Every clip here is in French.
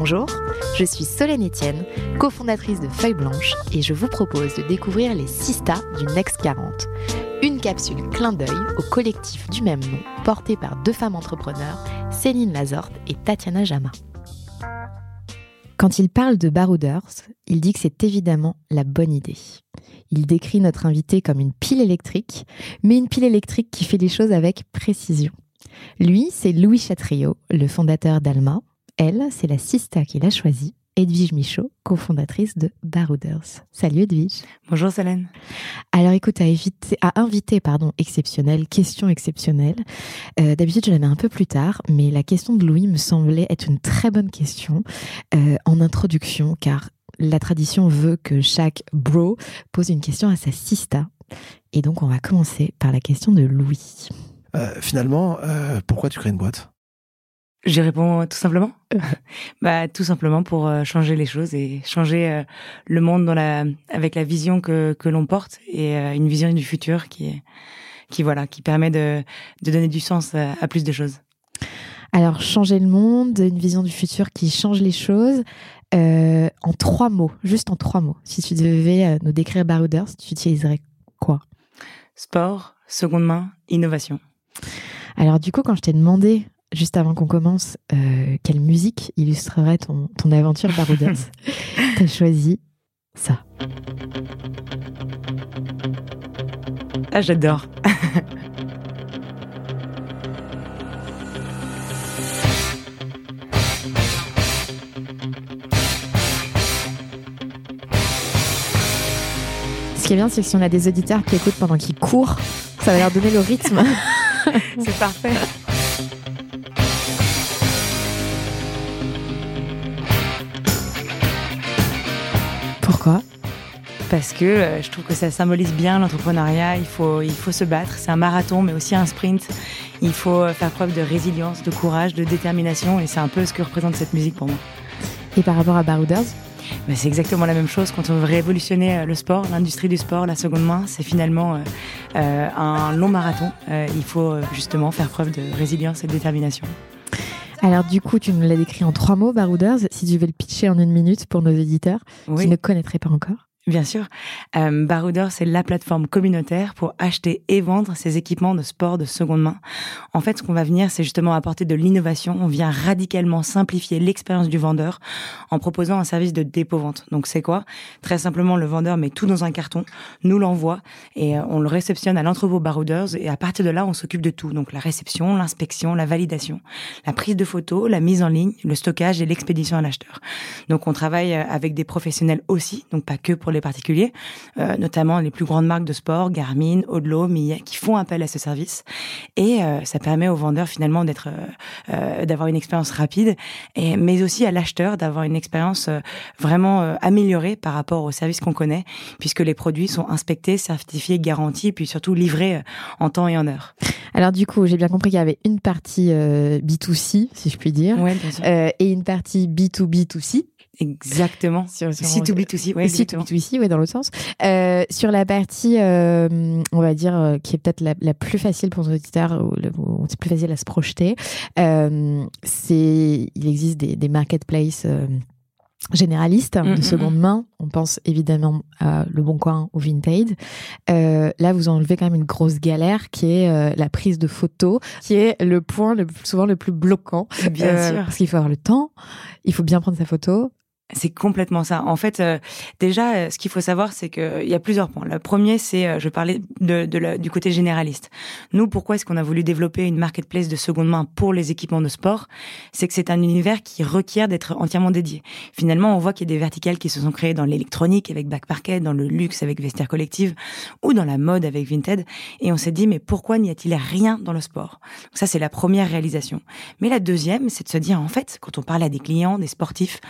Bonjour, je suis Solène Etienne, cofondatrice de Feuille Blanche et je vous propose de découvrir les Sista du Next 40. Une capsule clin d'œil au collectif du même nom, porté par deux femmes entrepreneurs, Céline Lazorte et Tatiana Jama. Quand il parle de barouders, il dit que c'est évidemment la bonne idée. Il décrit notre invité comme une pile électrique, mais une pile électrique qui fait les choses avec précision. Lui, c'est Louis Chatriot, le fondateur d'Alma, elle, c'est la sista qu'il a choisie, Edwige Michaud, cofondatrice de Barouders. Salut Edwige. Bonjour Solène. Alors écoute, à, à inviter, pardon, exceptionnelle, question exceptionnelle. Euh, d'habitude, je la mets un peu plus tard, mais la question de Louis me semblait être une très bonne question euh, en introduction, car la tradition veut que chaque bro pose une question à sa sista. Et donc, on va commencer par la question de Louis. Euh, finalement, pourquoi tu crées une boîte? J'y réponds tout simplement. bah tout simplement pour euh, changer les choses et changer euh, le monde dans la avec la vision que que l'on porte et euh, une vision du futur qui qui voilà qui permet de de donner du sens à, plus de choses. Alors changer le monde, une vision du futur qui change les choses. en trois mots, juste en trois mots. Si tu devais nous décrire Barouders, tu utiliserais quoi? Sport, seconde main, innovation. Alors du coup, quand je t'ai demandé juste avant qu'on commence, euh, quelle musique illustrerait ton, ton aventure baroudeuse T'as choisi ça. Ah, j'adore. Ce qui est bien, c'est que si on a des auditeurs qui écoutent pendant qu'ils courent, ça va leur donner le rythme. c'est parfait. Parce que euh, je trouve que ça symbolise bien l'entrepreneuriat. Il faut, il faut se battre. C'est un marathon, mais aussi un sprint. Il faut euh, faire preuve de résilience, de courage, de détermination. Et c'est un peu ce que représente cette musique pour moi. Et par rapport à Barouders? Ben, C'est exactement la même chose. Quand on veut révolutionner euh, le sport, l'industrie du sport, la seconde main, c'est finalement un long marathon. il faut justement faire preuve de résilience et de détermination. Alors du coup, tu nous l'as décrit en trois mots, Barouders. Si tu veux le pitcher en une minute pour nos éditeurs qui ne connaîtraient pas encore. Bien sûr. Euh, Barouder, c'est la plateforme communautaire pour acheter et vendre ces équipements de sport de seconde main. En fait, ce qu'on va venir, c'est justement apporter de l'innovation. On vient radicalement simplifier l'expérience du vendeur en proposant un service de dépôt-vente. Donc, c'est quoi? Très simplement, le vendeur met tout dans un carton, nous l'envoie et euh, on le réceptionne à l'entrepôt Barouders et à partir de là, on s'occupe de tout. Donc, la réception, l'inspection, la validation, la prise de photos, la mise en ligne, le stockage et l'expédition à l'acheteur. Donc, on travaille euh, avec des professionnels aussi, donc pas que pour les particuliers, euh, notamment les plus grandes marques de sport, Garmin, Odlo, Millet, qui font appel à ce service. Et euh, ça permet aux vendeurs finalement d'être, euh, d'avoir une expérience rapide, et, mais aussi à l'acheteur d'avoir une expérience vraiment améliorée par rapport au service qu'on connaît, puisque les produits sont inspectés, certifiés, garantis, puis surtout livrés en temps et en heure. Alors du coup, j'ai bien compris qu'il y avait une partie B2C, si je puis dire, et une partie B2B2C. Exactement. Sur, sur C2B2C, ouais, C2B2C, ouais, dans l'autre sens. Euh, sur la partie, euh, on va dire, euh, qui est peut-être la, la, plus facile pour nos auditeurs, ou, c'est plus facile à se projeter, c'est, il existe des, des marketplaces généralistes mm, de mm, seconde mm. main. On pense évidemment à Le Bon Coin ou Vinted. Euh, là, vous enlevez quand même une grosse galère qui est euh, la prise de photos, qui est le point le, souvent le plus bloquant. Bien sûr. Parce qu'il faut avoir le temps, il faut bien prendre sa photo, C'est complètement ça. En fait, euh, déjà, euh, ce qu'il faut savoir, c'est qu'il y a plusieurs points. Le premier, c'est, euh, je parlais de, de du côté généraliste. Nous, pourquoi est-ce qu'on a voulu développer une marketplace de seconde main pour les équipements de sport? C'est que c'est un univers qui requiert d'être entièrement dédié. Finalement, on voit qu'il y a des verticales qui se sont créées dans l'électronique avec Back Parquet, dans le luxe avec Vestiaire Collective, ou dans la mode avec Vinted. Et on s'est dit, mais pourquoi n'y a-t-il rien dans le sport? Donc Ça, c'est la première réalisation. Mais la deuxième, c'est de se dire, en fait, quand on parle à des clients, des sportifs,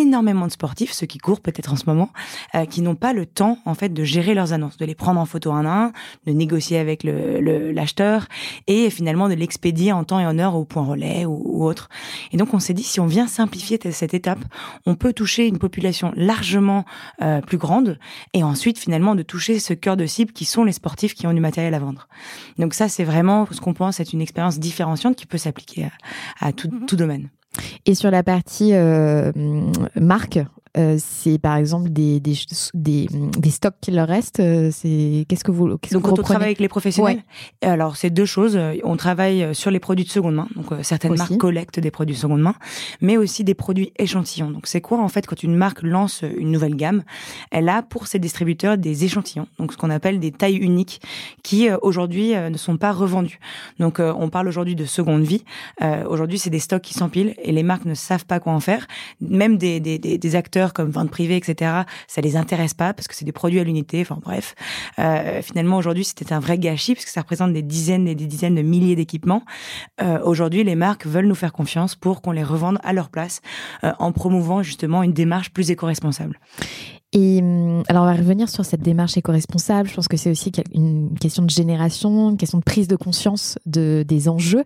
énormément de sportifs, ceux qui courent peut-être en ce moment, euh, qui n'ont pas le temps en fait de gérer leurs annonces, de les prendre en photo un à un, de négocier avec le l'acheteur et finalement de l'expédier en temps et en heure au point relais ou, autre. Et donc on s'est dit si on vient simplifier cette étape, on peut toucher une population largement euh, plus grande et ensuite finalement de toucher ce cœur de cible qui sont les sportifs qui ont du matériel à vendre. Donc ça c'est vraiment ce qu'on pense être une expérience différenciante qui peut s'appliquer à, à tout, tout domaine. Et sur la partie euh, marque, euh, c'est par exemple des, des, des, des, stocks qui leur restent. Euh, c'est qu'est-ce que vous qu'est-ce Donc que quand on travaille avec les professionnels, alors c'est deux choses. On travaille sur les produits de seconde main. Donc certaines marques collectent des produits de seconde main, mais aussi des produits échantillons. Donc c'est quoi en fait quand une marque lance une nouvelle gamme, elle a pour ses distributeurs des échantillons. Donc ce qu'on appelle des tailles uniques qui aujourd'hui ne sont pas revendus. Donc on parle aujourd'hui de seconde vie. aujourd'hui c'est des stocks qui s'empilent et les marques ne savent pas quoi en faire. Même des, des, des acteurs comme vente privée, etc., ça les intéresse pas parce que c'est des produits à l'unité. Enfin bref, euh, finalement aujourd'hui c'était un vrai gâchis parce que ça représente des dizaines et des dizaines de milliers d'équipements. Euh, aujourd'hui, les marques veulent nous faire confiance pour qu'on les revende à leur place euh, en promouvant justement une démarche plus éco-responsable. Et hum, alors, on va revenir sur cette démarche éco-responsable. Je pense que c'est aussi une question de génération, une question de prise de conscience de, des enjeux.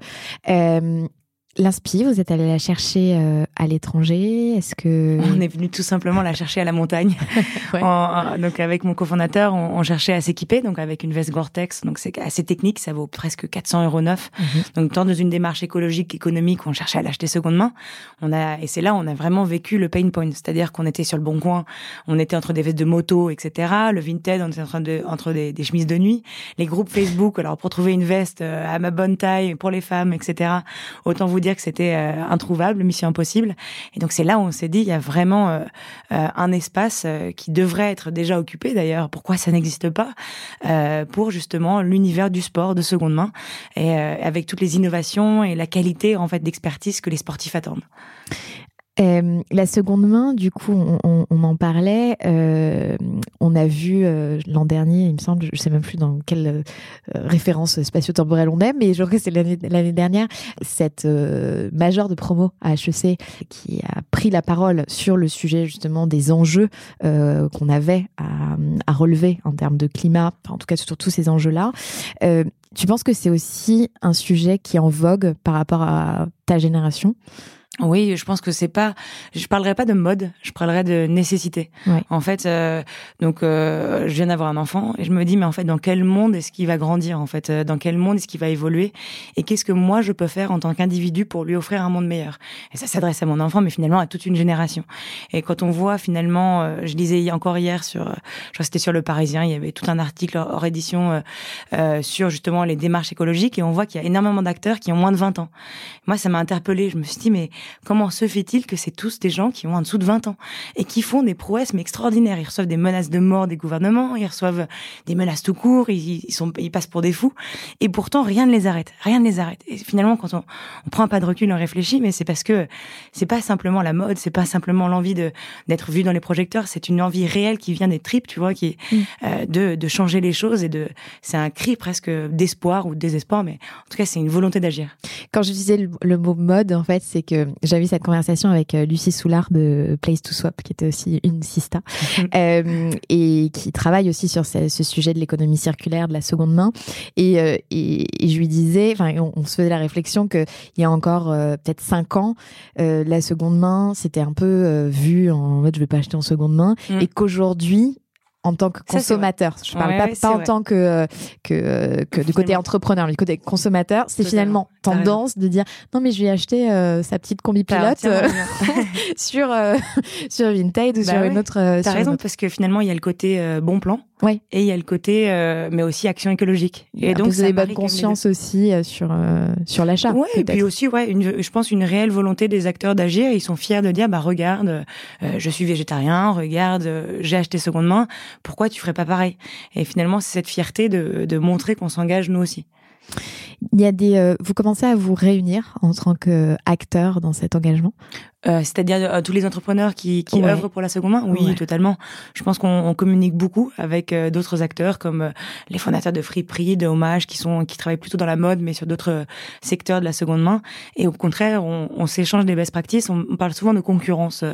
L'inspi, vous êtes allé la chercher euh, à l'étranger Est-ce que on est venu tout simplement la chercher à la montagne Donc avec mon cofondateur, on, cherchait à s'équiper, donc avec une veste Gore-Tex, donc c'est assez technique, ça vaut presque 400 euros neuf. Mhm. Donc tant dans une démarche écologique, économique, on cherchait à l'acheter seconde main. On a et c'est là on a vraiment vécu le pain point, c'est-à-dire qu'on était sur le bon coin, on était entre des vestes de moto, etc. Le Vinted, on était en train de entre des, des chemises de nuit, les groupes Facebook. Alors pour trouver une veste euh, à ma bonne taille pour les femmes, etc. Autant vous dire que c'était euh, introuvable, mission impossible. Et donc c'est là où on s'est dit, il y a vraiment euh, euh, un espace qui devrait être déjà occupé d'ailleurs. Pourquoi ça n'existe pas pour justement l'univers du sport de seconde main et avec toutes les innovations et la qualité en fait d'expertise que les sportifs attendent. La seconde main, du coup, on, en parlait. Euh, on a vu euh, l'an dernier, il me semble, je sais même plus dans quelle euh, référence spatio-temporelle on est, mais je crois que c'est l'année dernière, cette majeure de promo à HEC qui a pris la parole sur le sujet justement des enjeux qu'on avait à, relever en termes de climat, en tout cas sur tous ces enjeux-là. tu penses que c'est aussi un sujet qui est en vogue par rapport à ta génération? Oui, je pense que c'est pas. Je parlerai pas de mode, je parlerai de nécessité. En fait, euh, donc euh, je viens d'avoir un enfant et je me dis mais en fait dans quel monde est-ce qu'il va grandir en fait euh, Dans quel monde est-ce qu'il va évoluer Et qu'est-ce que moi je peux faire en tant qu'individu pour lui offrir un monde meilleur? Et ça s'adresse à mon enfant, mais finalement à toute une génération. Et quand on voit finalement, je lisais encore hier sur, je crois que c'était sur le Parisien, il y avait tout un article hors édition sur justement les démarches écologiques et on voit qu'il y a énormément d'acteurs qui ont moins de 20 ans. Moi, ça m'a interpellé. Je me suis dit mais Comment se fait-il que c'est tous des gens qui ont en dessous de 20 ans et qui font des prouesses mais extraordinaires? Ils reçoivent des menaces de mort des gouvernements, ils reçoivent des menaces tout court, ils, sont, ils passent pour des fous et pourtant rien ne les arrête, rien ne les arrête. Et finalement, quand on, on prend un pas de recul, on réfléchit, mais c'est parce que c'est pas simplement la mode, c'est pas simplement l'envie de d'être vu dans les projecteurs, c'est une envie réelle qui vient des tripes, tu vois, qui mm. euh, de, de changer les choses et de c'est un cri presque d'espoir ou de désespoir, mais en tout cas c'est une volonté d'agir. Quand je disais le, le mot mode, en fait, c'est que j'avais eu cette conversation avec euh, Lucie Soulard de Place to Swap, qui était aussi une sista, euh, et qui travaille aussi sur ce, sujet de l'économie circulaire, de la seconde main. Et, euh, et, et je lui disais, enfin, on, se faisait la réflexion que il y a encore peut-être cinq ans, la seconde main, c'était un peu vu en mode je vais pas acheter en seconde main, mm. et qu'aujourd'hui, en tant que consommateur. je parle pas, pas en tant que que, que du côté entrepreneur, mais du côté consommateur, c'est finalement tendance de dire non mais je vais acheter euh, sa petite combi pilote euh, sur euh, sur Vinted ou bah sur une autre. T'as raison parce que finalement il y a le côté bon plan Ouais. Et il y a le côté, euh, mais aussi action écologique. Et donc, vous avez bonne conscience aussi euh, sur euh, sur l'achat. Ouais, et puis aussi, ouais, une, je pense une réelle volonté des acteurs d'agir. Ils sont fiers de dire, bah regarde, je suis végétarien, regarde, j'ai acheté seconde main. Pourquoi tu ferais pas pareil? Et finalement, c'est cette fierté de, de montrer qu'on s'engage nous aussi. Il y a des, vous commencez à vous réunir en tant qu'acteur dans cet engagement? Euh, c'est-à-dire euh, tous les entrepreneurs qui, qui œuvrent pour la seconde main Oui, totalement. Je pense qu'on communique beaucoup avec euh, d'autres acteurs comme les fondateurs de Friperie, de Hommage, qui sont qui travaillent plutôt dans la mode, mais sur d'autres secteurs de la seconde main. Et au contraire, on, on s'échange des best practices. On, on, parle souvent de concurrence.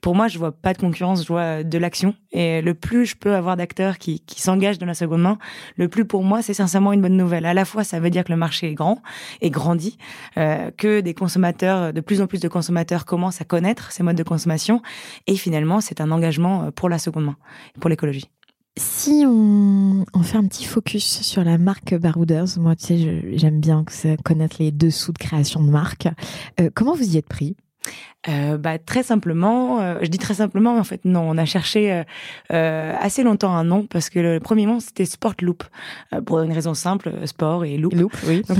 Pour moi, je vois pas de concurrence, je vois de l'action. Et le plus je peux avoir d'acteurs qui, qui s'engagent dans la seconde main, le plus pour moi, c'est sincèrement une bonne nouvelle. À la fois, ça veut dire que le marché est grand et grandit, que des consommateurs, de plus en plus de consommateurs à connaître ces modes de consommation. Et finalement, c'est un engagement euh, pour la seconde main, pour l'écologie. Si on, fait un petit focus sur la marque Barouders, moi, tu sais, j'aime bien connaître les dessous de création de marque. Euh, comment vous y êtes pris? Euh, bah, très simplement, euh, je dis très simplement, mais en fait non, on a cherché euh, euh assez longtemps un nom parce que le premier nom c'était Sport Loop euh, pour une raison simple, sport et loop. Loop, oui. Donc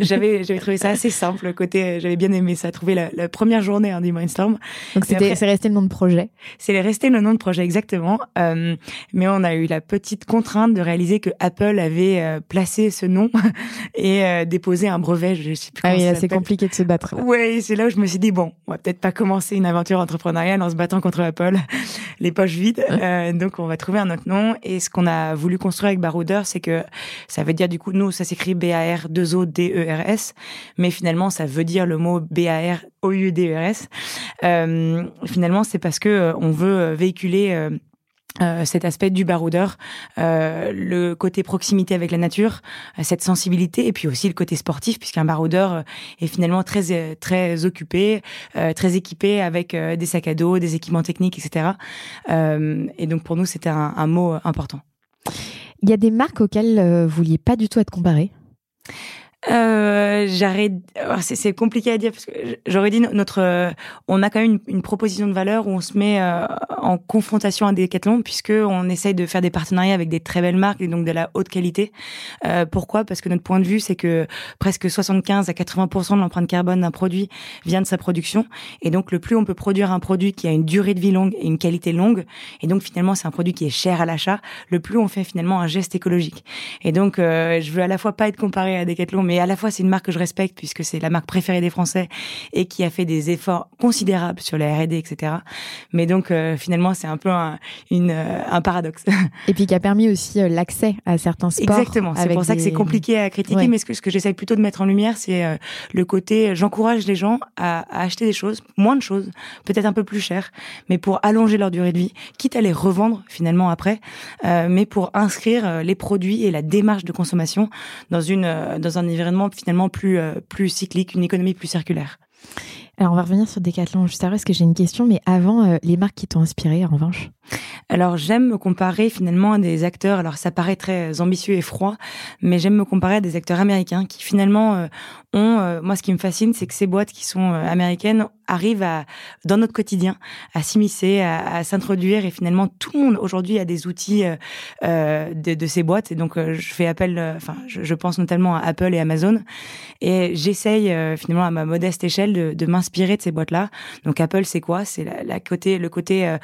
j'avais j'avais trouvé ça assez simple côté, j'avais bien aimé ça, trouvé la, la première journée hein, du Mindstorm. Donc c'était c'est resté le nom de projet. C'est resté le nom de projet exactement, mais on a eu la petite contrainte de réaliser que Apple avait placé ce nom et déposé un brevet. Je sais plus. Ah oui, c'est compliqué de se battre. Ouais, c'est là où je me suis dit bon, on va peut-être pas commencer une aventure entrepreneuriale en se battant contre Apple, les poches vides. Euh, donc on va trouver un autre nom. Et ce qu'on a voulu construire avec Barouder, c'est que ça veut dire du coup, nous, ça s'écrit B-A-R 2 O D E R S, mais finalement ça veut dire le mot B-A-R O U D E R S. Euh, finalement, c'est parce que euh, on veut véhiculer euh, cet aspect du baroudeur, euh, le côté proximité avec la nature, euh, cette sensibilité, et puis aussi le côté sportif, puisqu'un baroudeur euh, est finalement très très occupé, très équipé avec des sacs à dos, des équipements techniques, etc. et donc pour nous, c'était un, un, mot important. Il y a des marques auxquelles vous vouliez pas du tout être comparé? Euh, j'arrête. C'est compliqué à dire parce que j'aurais dit notre. Euh, on a quand même une, proposition de valeur où on se met euh, en confrontation à Decathlon puisque on essaye de faire des partenariats avec des très belles marques et donc de la haute qualité. Euh, pourquoi? Parce que notre point de vue, c'est que presque 75 à 80% de l'empreinte carbone d'un produit vient de sa production et donc le plus on peut produire un produit qui a une durée de vie longue et une qualité longue et donc finalement c'est un produit qui est cher à l'achat, le plus on fait finalement un geste écologique. Et donc je veux à la fois pas être comparé à Decathlon mais à la fois c'est une marque que je respecte puisque c'est la marque préférée des Français et qui a fait des efforts considérables sur la R&D, etc. Mais donc euh, finalement c'est un peu un, une, euh, un paradoxe. Et puis qui a permis aussi euh, l'accès à certains sports. Exactement. C'est pour ça que c'est compliqué à critiquer, mais ce que, ce que j'essaie plutôt de mettre en lumière, c'est le côté j'encourage les gens à, à, acheter des choses, moins de choses, peut-être un peu plus chères, mais pour allonger leur durée de vie, quitte à les revendre finalement après, mais pour inscrire les produits et la démarche de consommation dans une dans un finalement plus, euh, plus cyclique, une économie plus circulaire. Alors on va revenir sur Decathlon juste après, parce que j'ai une question, mais avant, euh, les marques qui t'ont inspiré en revanche? Alors j'aime me comparer finalement à des acteurs, alors ça paraît très ambitieux et froid, mais j'aime me comparer à des acteurs américains qui finalement euh, ont, euh, moi ce qui me fascine, c'est que ces boîtes qui sont euh, américaines arrivent dans notre quotidien, à s'immiscer, à, s'introduire. Et finalement tout le monde aujourd'hui a des outils de, ces boîtes. Et donc je fais appel, enfin je, pense notamment à Apple et Amazon. Et j'essaye finalement à ma modeste échelle de, m'inspirer de ces boîtes-là. Donc Apple c'est quoi? C'est la, côté, le côté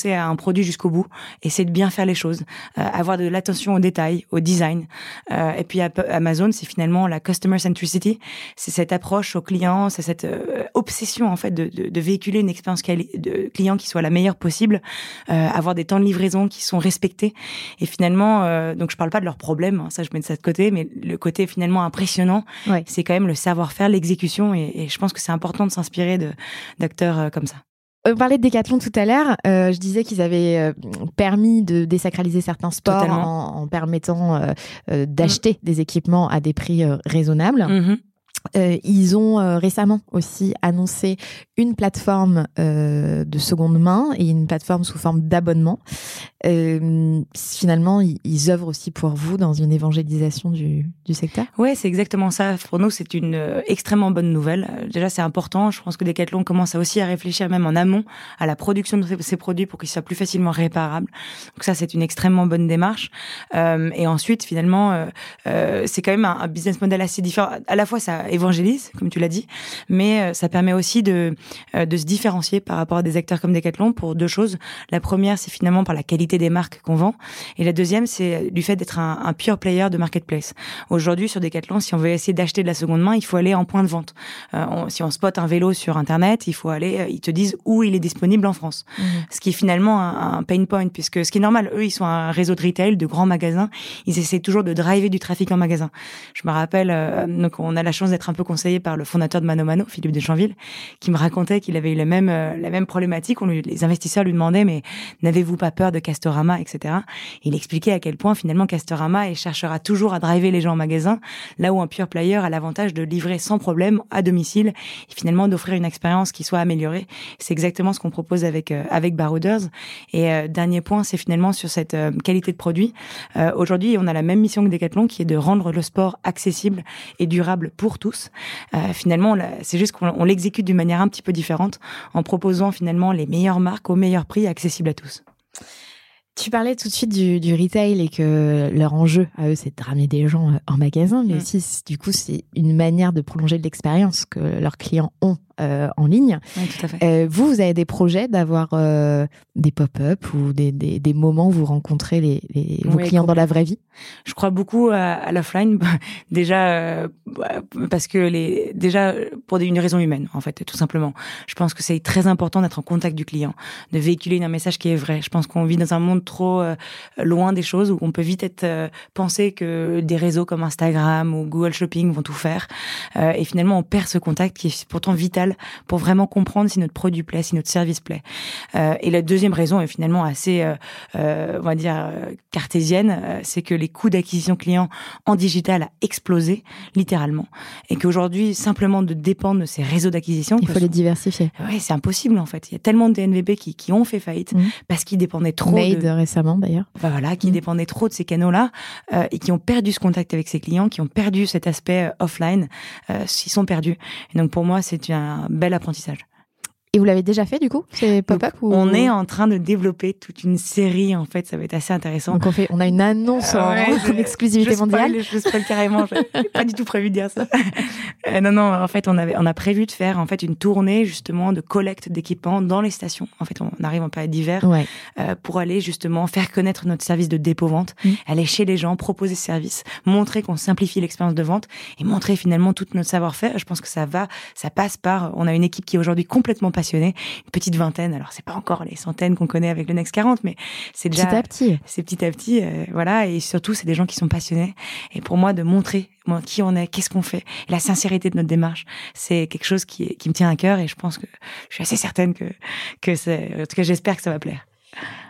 penser à un produit jusqu'au bout, essayer de bien faire les choses, euh, avoir de l'attention aux détails, au design. Euh, et puis Amazon, c'est finalement la customer centricity, c'est cette approche au client, c'est cette euh, obsession en fait de, de, de véhiculer une expérience de client qui soit la meilleure possible, avoir des temps de livraison qui sont respectés. Et finalement, donc je parle pas de leurs problèmes, hein, ça je mets de ça de côté, mais le côté finalement impressionnant, c'est quand même le savoir-faire, l'exécution, et, et, je pense que c'est important de s'inspirer d'acteurs comme ça. On parlait de Decathlon tout à l'heure. Euh, je disais qu'ils avaient euh, permis de désacraliser certains sports en, permettant euh, d'acheter mm. des équipements à des prix raisonnables. Mm-hmm. ils ont récemment aussi annoncé une plateforme de seconde main et une plateforme sous forme d'abonnement. Euh, finalement, ils, ils œuvrent aussi pour vous dans une évangélisation du, du secteur? Ouais, c'est exactement ça. Pour nous, c'est une euh, extrêmement bonne nouvelle. Euh, déjà, c'est important. Je pense que Decathlon commence aussi à réfléchir même en amont à la production de ces, produits pour qu'ils soient plus facilement réparables. Donc ça, c'est une extrêmement bonne démarche. Euh, et ensuite, finalement, euh, euh, c'est quand même un, un, business model assez différent. À la fois, ça évangélise, comme tu l'as dit, mais ça permet aussi de, de se différencier par rapport à des acteurs comme Decathlon pour deux choses. La première, c'est finalement par la qualité des marques qu'on vend. Et la deuxième, c'est du fait d'être un, un pure player de marketplace. Aujourd'hui, sur Decathlon, si on veut essayer d'acheter de la seconde main, il faut aller en point de vente. Euh, on, si on spot un vélo sur Internet, il faut aller, euh, ils te disent où il est disponible en France. Mmh. Ce qui est finalement un, un, pain point, puisque ce qui est normal, eux, ils sont un réseau de retail, de grands magasins. Ils essaient toujours de driver du trafic en magasin. Je me rappelle, euh, donc on a la chance d'être un peu conseillé par le fondateur de Mano Mano, Philippe Deschanville, qui me racontait qu'il avait eu la même, euh, la même problématique. On lui, les investisseurs lui demandaient, mais n'avez-vous pas peur de Castorama, etc. il expliquait à quel point finalement Castorama cherchera toujours à driver les gens en magasin, là où un pure player a l'avantage de livrer sans problème à domicile et finalement d'offrir une expérience qui soit améliorée. C'est exactement ce qu'on propose avec euh, avec Barouders. Et euh, dernier point, c'est finalement sur cette euh, qualité de produit. Euh, Aujourd'hui, on a la même mission que Decathlon, qui est de rendre le sport accessible et durable pour tous. Euh, finalement, c'est juste qu'on l'exécute d'une manière un petit peu différente, en proposant finalement les meilleures marques au meilleur prix, accessibles à tous. Tu parlais tout de suite du, du, retail et que leur enjeu à eux, c'est de ramener des gens en magasin, mais mmh. aussi, du coup, c'est une manière de prolonger l'expérience que leurs clients ont euh, en ligne. Oui, tout à fait. Euh, vous, vous avez des projets d'avoir euh, des pop-up ou des, des, des, moments où vous rencontrez les, les vos oui, clients dans la vraie vie? Je crois beaucoup à, à l'offline, déjà euh, parce que les, déjà pour une raison humaine, en fait, tout simplement. Je pense que c'est très important d'être en contact du client, de véhiculer un message qui est vrai. Je pense qu'on vit dans un monde trop euh, loin des choses où on peut vite être euh, penser que des réseaux comme Instagram ou Google Shopping vont tout faire, et finalement on perd ce contact qui est pourtant vital pour vraiment comprendre si notre produit plaît, si notre service plaît. Euh, et la deuxième raison est finalement assez, euh, euh, on va dire, cartésienne, c'est que les coûts d'acquisition client en digital a explosé, littéralement. Et qu'aujourd'hui, simplement de dépendre de ces réseaux d'acquisition... Il faut les diversifier. Oui, c'est impossible, en fait. Il y a tellement de DNVB qui, qui ont fait faillite mmh. parce qu'ils dépendaient trop Made de... récemment, d'ailleurs. Voilà, qui mmh. dépendaient trop de ces canaux-là euh, et qui ont perdu ce contact avec ces clients, qui ont perdu cet aspect offline, s'ils sont perdus. Et donc, pour moi, c'est un bel apprentissage. Et vous l'avez déjà fait du coup C'est pop-up ou... On est en train de développer toute une série en fait, ça va être assez intéressant. Donc on fait, on a une annonce euh, ouais, en, je, exclusivité je mondiale. Spoil, je spoil carrément, j'ai pas du tout prévu de dire ça. euh, non non, en fait on avait, on a prévu de faire en fait une tournée justement de collecte d'équipements dans les stations. En fait on arrive en période d'hiver ouais. euh, pour aller justement faire connaître notre service de dépôt vente, mmh. aller chez les gens, proposer ce service, montrer qu'on simplifie l'expérience de vente et montrer finalement tout notre savoir-faire. Je pense que ça va, ça passe par. On a une équipe qui est aujourd'hui complètement une petite vingtaine. Alors c'est pas encore les centaines qu'on connaît avec le Next 40, mais c'est déjà petit à petit. C'est petit à petit, euh, voilà. Et surtout, c'est des gens qui sont passionnés. Et pour moi, de montrer moi, qui on est, qu'est-ce qu'on fait, la sincérité de notre démarche, c'est quelque chose qui, qui me tient à cœur. Et je pense que je suis assez certaine que que c'est, en tout cas, j'espère que ça va plaire.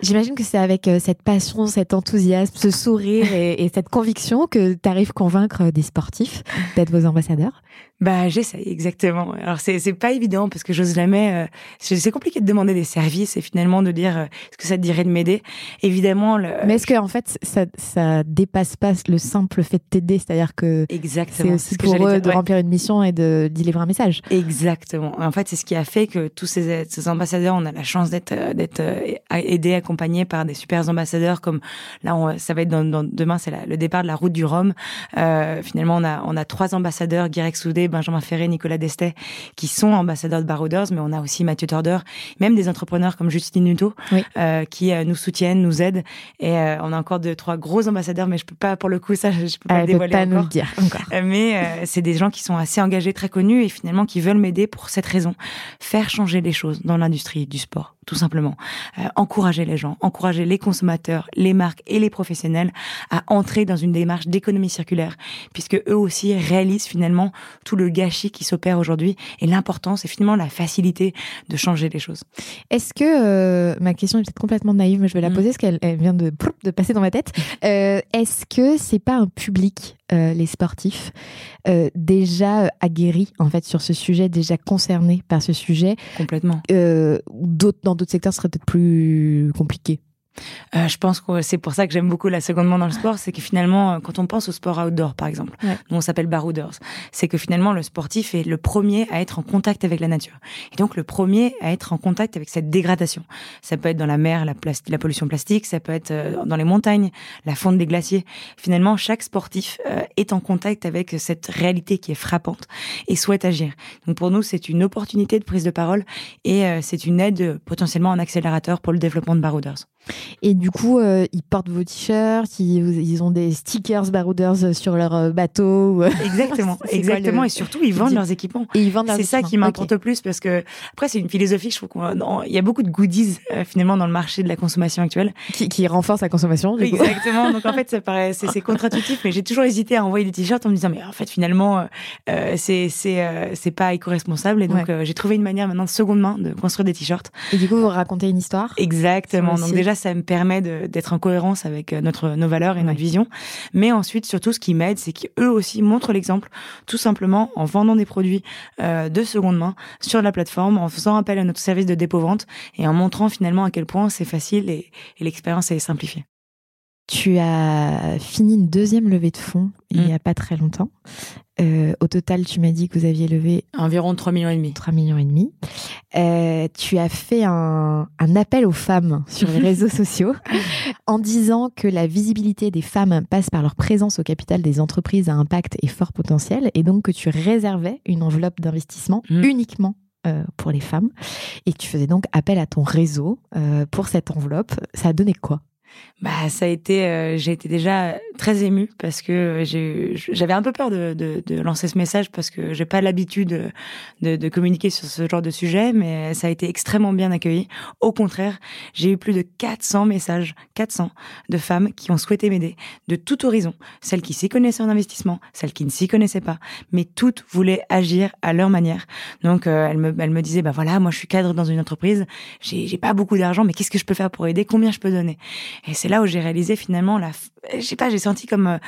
J'imagine que c'est avec euh, cette passion, cet enthousiasme, ce sourire et, et cette conviction que tu arrives à convaincre des sportifs d'être vos ambassadeurs. Bah, j'essaye exactement. Alors c'est c'est pas évident parce que j'ose jamais. Euh, c'est compliqué de demander des services et finalement de dire euh, est-ce que ça te dirait de m'aider. Évidemment. Le... Mais est-ce que en fait ça ça dépasse pas le simple fait de t'aider, c'est-à-dire que exactement. C'est pour eux dire, de ouais. remplir une mission et de délivrer un message. Exactement. En fait, c'est ce qui a fait que tous ces, ces ambassadeurs, on a la chance d'être d'être aidés, accompagnés par des super ambassadeurs comme là, on, ça va être dans, dans demain, c'est le départ de la route du Rhum. Euh, finalement, on a on a trois ambassadeurs, Guirec Soudé, Benjamin Ferré, Nicolas Destet, qui sont ambassadeurs de Barouders, mais on a aussi Mathieu Torder, même des entrepreneurs comme Justine Nuto, oui. euh, qui euh, nous soutiennent, nous aident. Et euh, on a encore deux, trois gros ambassadeurs, mais je peux pas, pour le coup, ça, je peux pas Elle le dévoiler pas encore. Nous le dire encore. mais euh, c'est des gens qui sont assez engagés, très connus, et finalement qui veulent m'aider pour cette raison. Faire changer les choses dans l'industrie du sport, tout simplement. Euh, encourager les gens, encourager les consommateurs, les marques et les professionnels à entrer dans une démarche d'économie circulaire, puisque eux aussi réalisent finalement tout le gâchis qui s'opère aujourd'hui et l'importance et finalement la facilité de changer les choses. Est-ce que euh, ma question est peut-être complètement naïve, mais je vais la poser mmh. parce qu'elle vient de, de passer dans ma tête. Euh, Est-ce que c'est pas un public euh, les sportifs euh, déjà aguerris en fait sur ce sujet, déjà concernés par ce sujet Complètement. Euh, dans d'autres secteurs ce serait peut-être plus compliqué. Euh, Je pense que c'est pour ça que j'aime beaucoup la seconde main dans le sport, c'est que finalement, euh, quand on pense au sport outdoor, par exemple, Ouais. on s'appelle barouders, c'est que finalement le sportif est le premier à être en contact avec la nature, et donc le premier à être en contact avec cette dégradation. Ça peut être dans la mer, la, la pollution plastique, ça peut être euh, dans les montagnes, la fonte des glaciers. Finalement, chaque sportif euh, est en contact avec cette réalité qui est frappante et souhaite agir. Donc pour nous, c'est une opportunité de prise de parole et c'est une aide potentiellement en accélérateur pour le développement de Barouders. Et du coup, euh, ils portent vos t-shirts, ils, ils ont des stickers Barouders sur leur euh, bateau. Exactement, quoi exactement. le- Et surtout, ils vendent leurs équipements. Et ils vendent leurs C'est ça qui m'importe le plus parce que après c'est une philosophie. Je trouve qu'il y a beaucoup de goodies euh, finalement dans le marché de la consommation actuelle. Qui, qui renforce la consommation. du coup. Exactement. Donc en fait, ça paraît c'est contre-intuitif, mais j'ai toujours hésité à envoyer des t-shirts en me disant mais en fait finalement euh, euh, c'est euh, pas éco-responsable et donc Ouais. euh, j'ai trouvé une manière maintenant de seconde main de construire des t-shirts. Et du coup, vous racontez une histoire. Exactement. Donc site. Déjà, ça me permet d'être en cohérence avec euh, notre nos valeurs et notre vision. Mais ensuite, surtout, ce qui m'aide, c'est qu'eux aussi montrent l'exemple, tout simplement en vendant des produits euh, de seconde main sur la plateforme, en faisant appel à notre service de dépôt-vente et en montrant finalement à quel point c'est facile et, et l'expérience est simplifiée. Tu as fini une deuxième levée de fonds il n'y Mm. a pas très longtemps. Euh, au total, tu m'as dit que vous aviez levé Environ 3 millions et demi. 3 millions et demi. Euh, tu as fait un, un appel aux femmes sur les réseaux sociaux en disant que la visibilité des femmes passe par leur présence au capital des entreprises à impact et fort potentiel et donc que tu réservais une enveloppe d'investissement Mm. uniquement euh, pour les femmes et que tu faisais donc appel à ton réseau pour cette enveloppe. Ça a donné quoi? Bah, ça a été, euh, j'ai été déjà très émue parce que j'ai, j'avais un peu peur de, lancer ce message parce que j'ai pas l'habitude de, communiquer sur ce genre de sujet, mais ça a été extrêmement bien accueilli. Au contraire, j'ai eu plus de 400 messages, 400 de femmes qui ont souhaité m'aider de tout horizon, celles qui s'y connaissaient en investissement, celles qui ne s'y connaissaient pas, mais toutes voulaient agir à leur manière. Donc, euh, elles me, elles me disaient, bah voilà, moi je suis cadre dans une entreprise, j'ai pas beaucoup d'argent, mais qu'est-ce que je peux faire pour aider? Combien je peux donner? Et c'est là où j'ai réalisé finalement la, je sais pas, j'ai senti comme euh,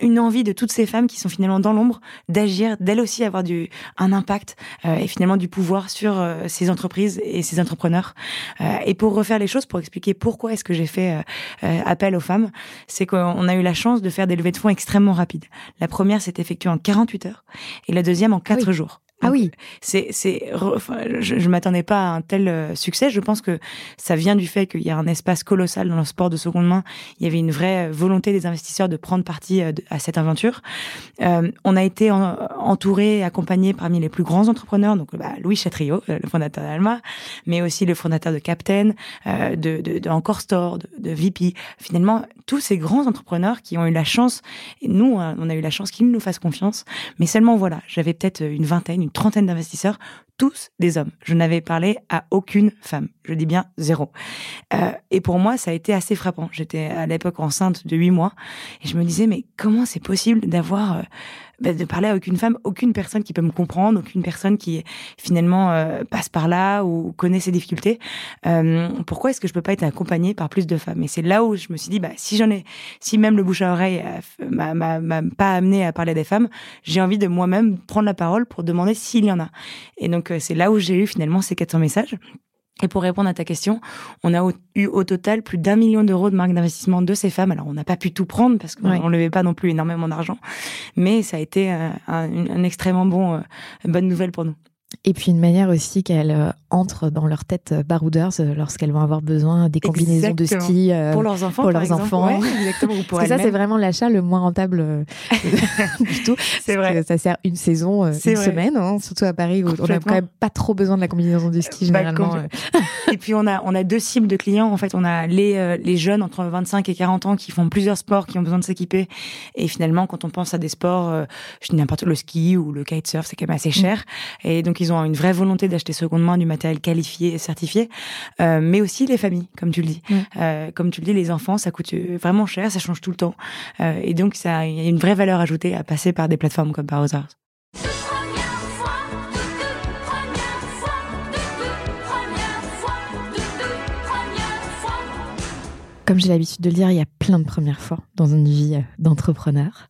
une envie de toutes ces femmes qui sont finalement dans l'ombre d'agir, d'elles aussi avoir du un impact euh, et finalement du pouvoir sur euh, ces entreprises et ces entrepreneurs. Euh, et pour refaire les choses, pour expliquer pourquoi est-ce que j'ai fait euh, euh, appel aux femmes, c'est qu'on a eu la chance de faire des levées de fonds extrêmement rapides. La première s'est effectuée en 48 heures et la deuxième en 4 oui. jours. Ah oui, c'est c'est enfin, je, je m'attendais pas à un tel euh, succès. Je pense que ça vient du fait qu'il y a un espace colossal dans le sport de seconde main. Il y avait une vraie volonté des investisseurs de prendre parti euh, à cette aventure. Euh, on a été en- entouré et accompagné parmi les plus grands entrepreneurs donc bah, Louis Chatriot euh, le fondateur d'Alma mais aussi le fondateur de Captain euh, de, de, de Encore Store de, de VP finalement tous ces grands entrepreneurs qui ont eu la chance et nous hein, on a eu la chance qu'ils nous fassent confiance. Mais seulement voilà, j'avais peut-être une vingtaine, une trentaine d'investisseurs, tous des hommes. Je n'avais parlé à aucune femme. Je dis bien zéro. Euh, et pour moi, ça a été assez frappant. J'étais à l'époque enceinte de huit mois et je me disais mais comment c'est possible d'avoir euh, bah, de parler à aucune femme, aucune personne qui peut me comprendre, aucune personne qui finalement euh, passe par là ou connaît ses difficultés. Euh, pourquoi est-ce que je peux pas être accompagnée par plus de femmes? Et c'est là où je me suis dit bah si j'en ai, si même le bouche à oreille f- m'a pas amené à parler des femmes, j'ai envie de moi-même prendre la parole pour demander s'il y en a. Et donc euh, c'est là où j'ai eu finalement ces 400 messages. Et pour répondre à ta question, on a eu au total plus d'un million d'euros de marque d'investissement de ces femmes. Alors on n'a pas pu tout prendre parce qu'on Ouais. ne levait pas non plus énormément d'argent, mais ça a été euh, un extrêmement bon, euh, bonne nouvelle pour nous. Et puis une manière aussi qu'elles euh, entrent dans leur tête euh, barouders euh, lorsqu'elles vont avoir besoin des combinaisons de ski. euh, Pour leurs enfants, pour par leurs exemple. enfants. Ouais, exactement. Ou pour parce que ça, c'est vraiment l'achat le moins rentable euh, du tout. C'est vrai. que Ça sert une saison, euh, une vrai. semaine, hein, surtout à Paris où on a Complètement. quand même pas trop besoin de la combinaison de ski Bah, généralement. Et puis on a on a deux cibles de clients en fait on a les les jeunes entre 25 et 40 ans qui font plusieurs sports qui ont besoin de s'équiper et finalement quand on pense à des sports je dis n'importe le ski ou le kitesurf c'est quand même assez cher et donc ils ont une vraie volonté d'acheter seconde main du matériel qualifié et certifié euh, mais aussi les familles comme tu le dis. Euh, comme tu le dis les enfants ça coûte euh, vraiment cher ça change tout le temps Euh, et donc ça il y a une vraie valeur ajoutée à passer par des plateformes comme Barozars. Comme j'ai l'habitude de le dire, il y a plein de premières fois dans une vie d'entrepreneur.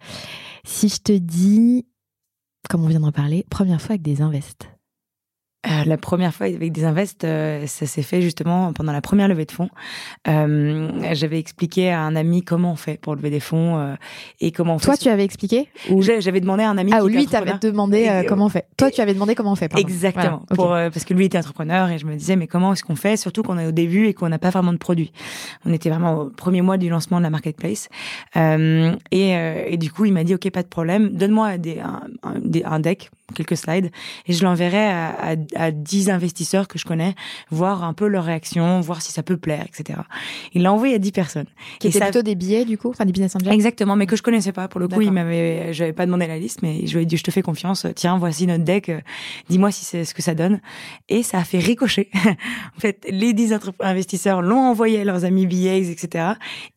Si je te dis, comme on vient de reparler, première fois avec des invests. Euh, la première fois avec des invests, euh, ça s'est fait justement pendant la première levée de fonds. Euh, J'avais expliqué à un ami comment on fait pour lever des fonds et comment on Toi, fait. tu avais expliqué Ou j'avais demandé à un ami. Ah, qui lui, t'avais entrepreneur. demandé comment on fait. Toi, tu avais demandé comment on fait. pardon. Exactement. Voilà, ok. Pour, parce que lui était entrepreneur et je me disais, mais comment est-ce qu'on fait Surtout qu'on est au début et qu'on n'a pas vraiment de produit. On était vraiment au premier mois du lancement de la marketplace. Et, et du coup, il m'a dit, OK, pas de problème. Donne-moi un deck, quelques slides, et je l'enverrai à, à, à 10 investisseurs que je connais, voir un peu leur réaction, voir si ça peut plaire, etc. Il l'a envoyé à 10 personnes. Qui étaient ça- plutôt des billets, du coup, enfin des business angels. Exactement, mais que je connaissais pas. Pour le coup, il m'avait, j'avais pas demandé la liste, mais je lui ai dit, je te fais confiance. Tiens, voici notre deck. Dis-moi si c'est ce que ça donne. Et ça a fait ricocher. en fait, les 10 entre- investisseurs l'ont envoyé à leurs amis BAs, etc.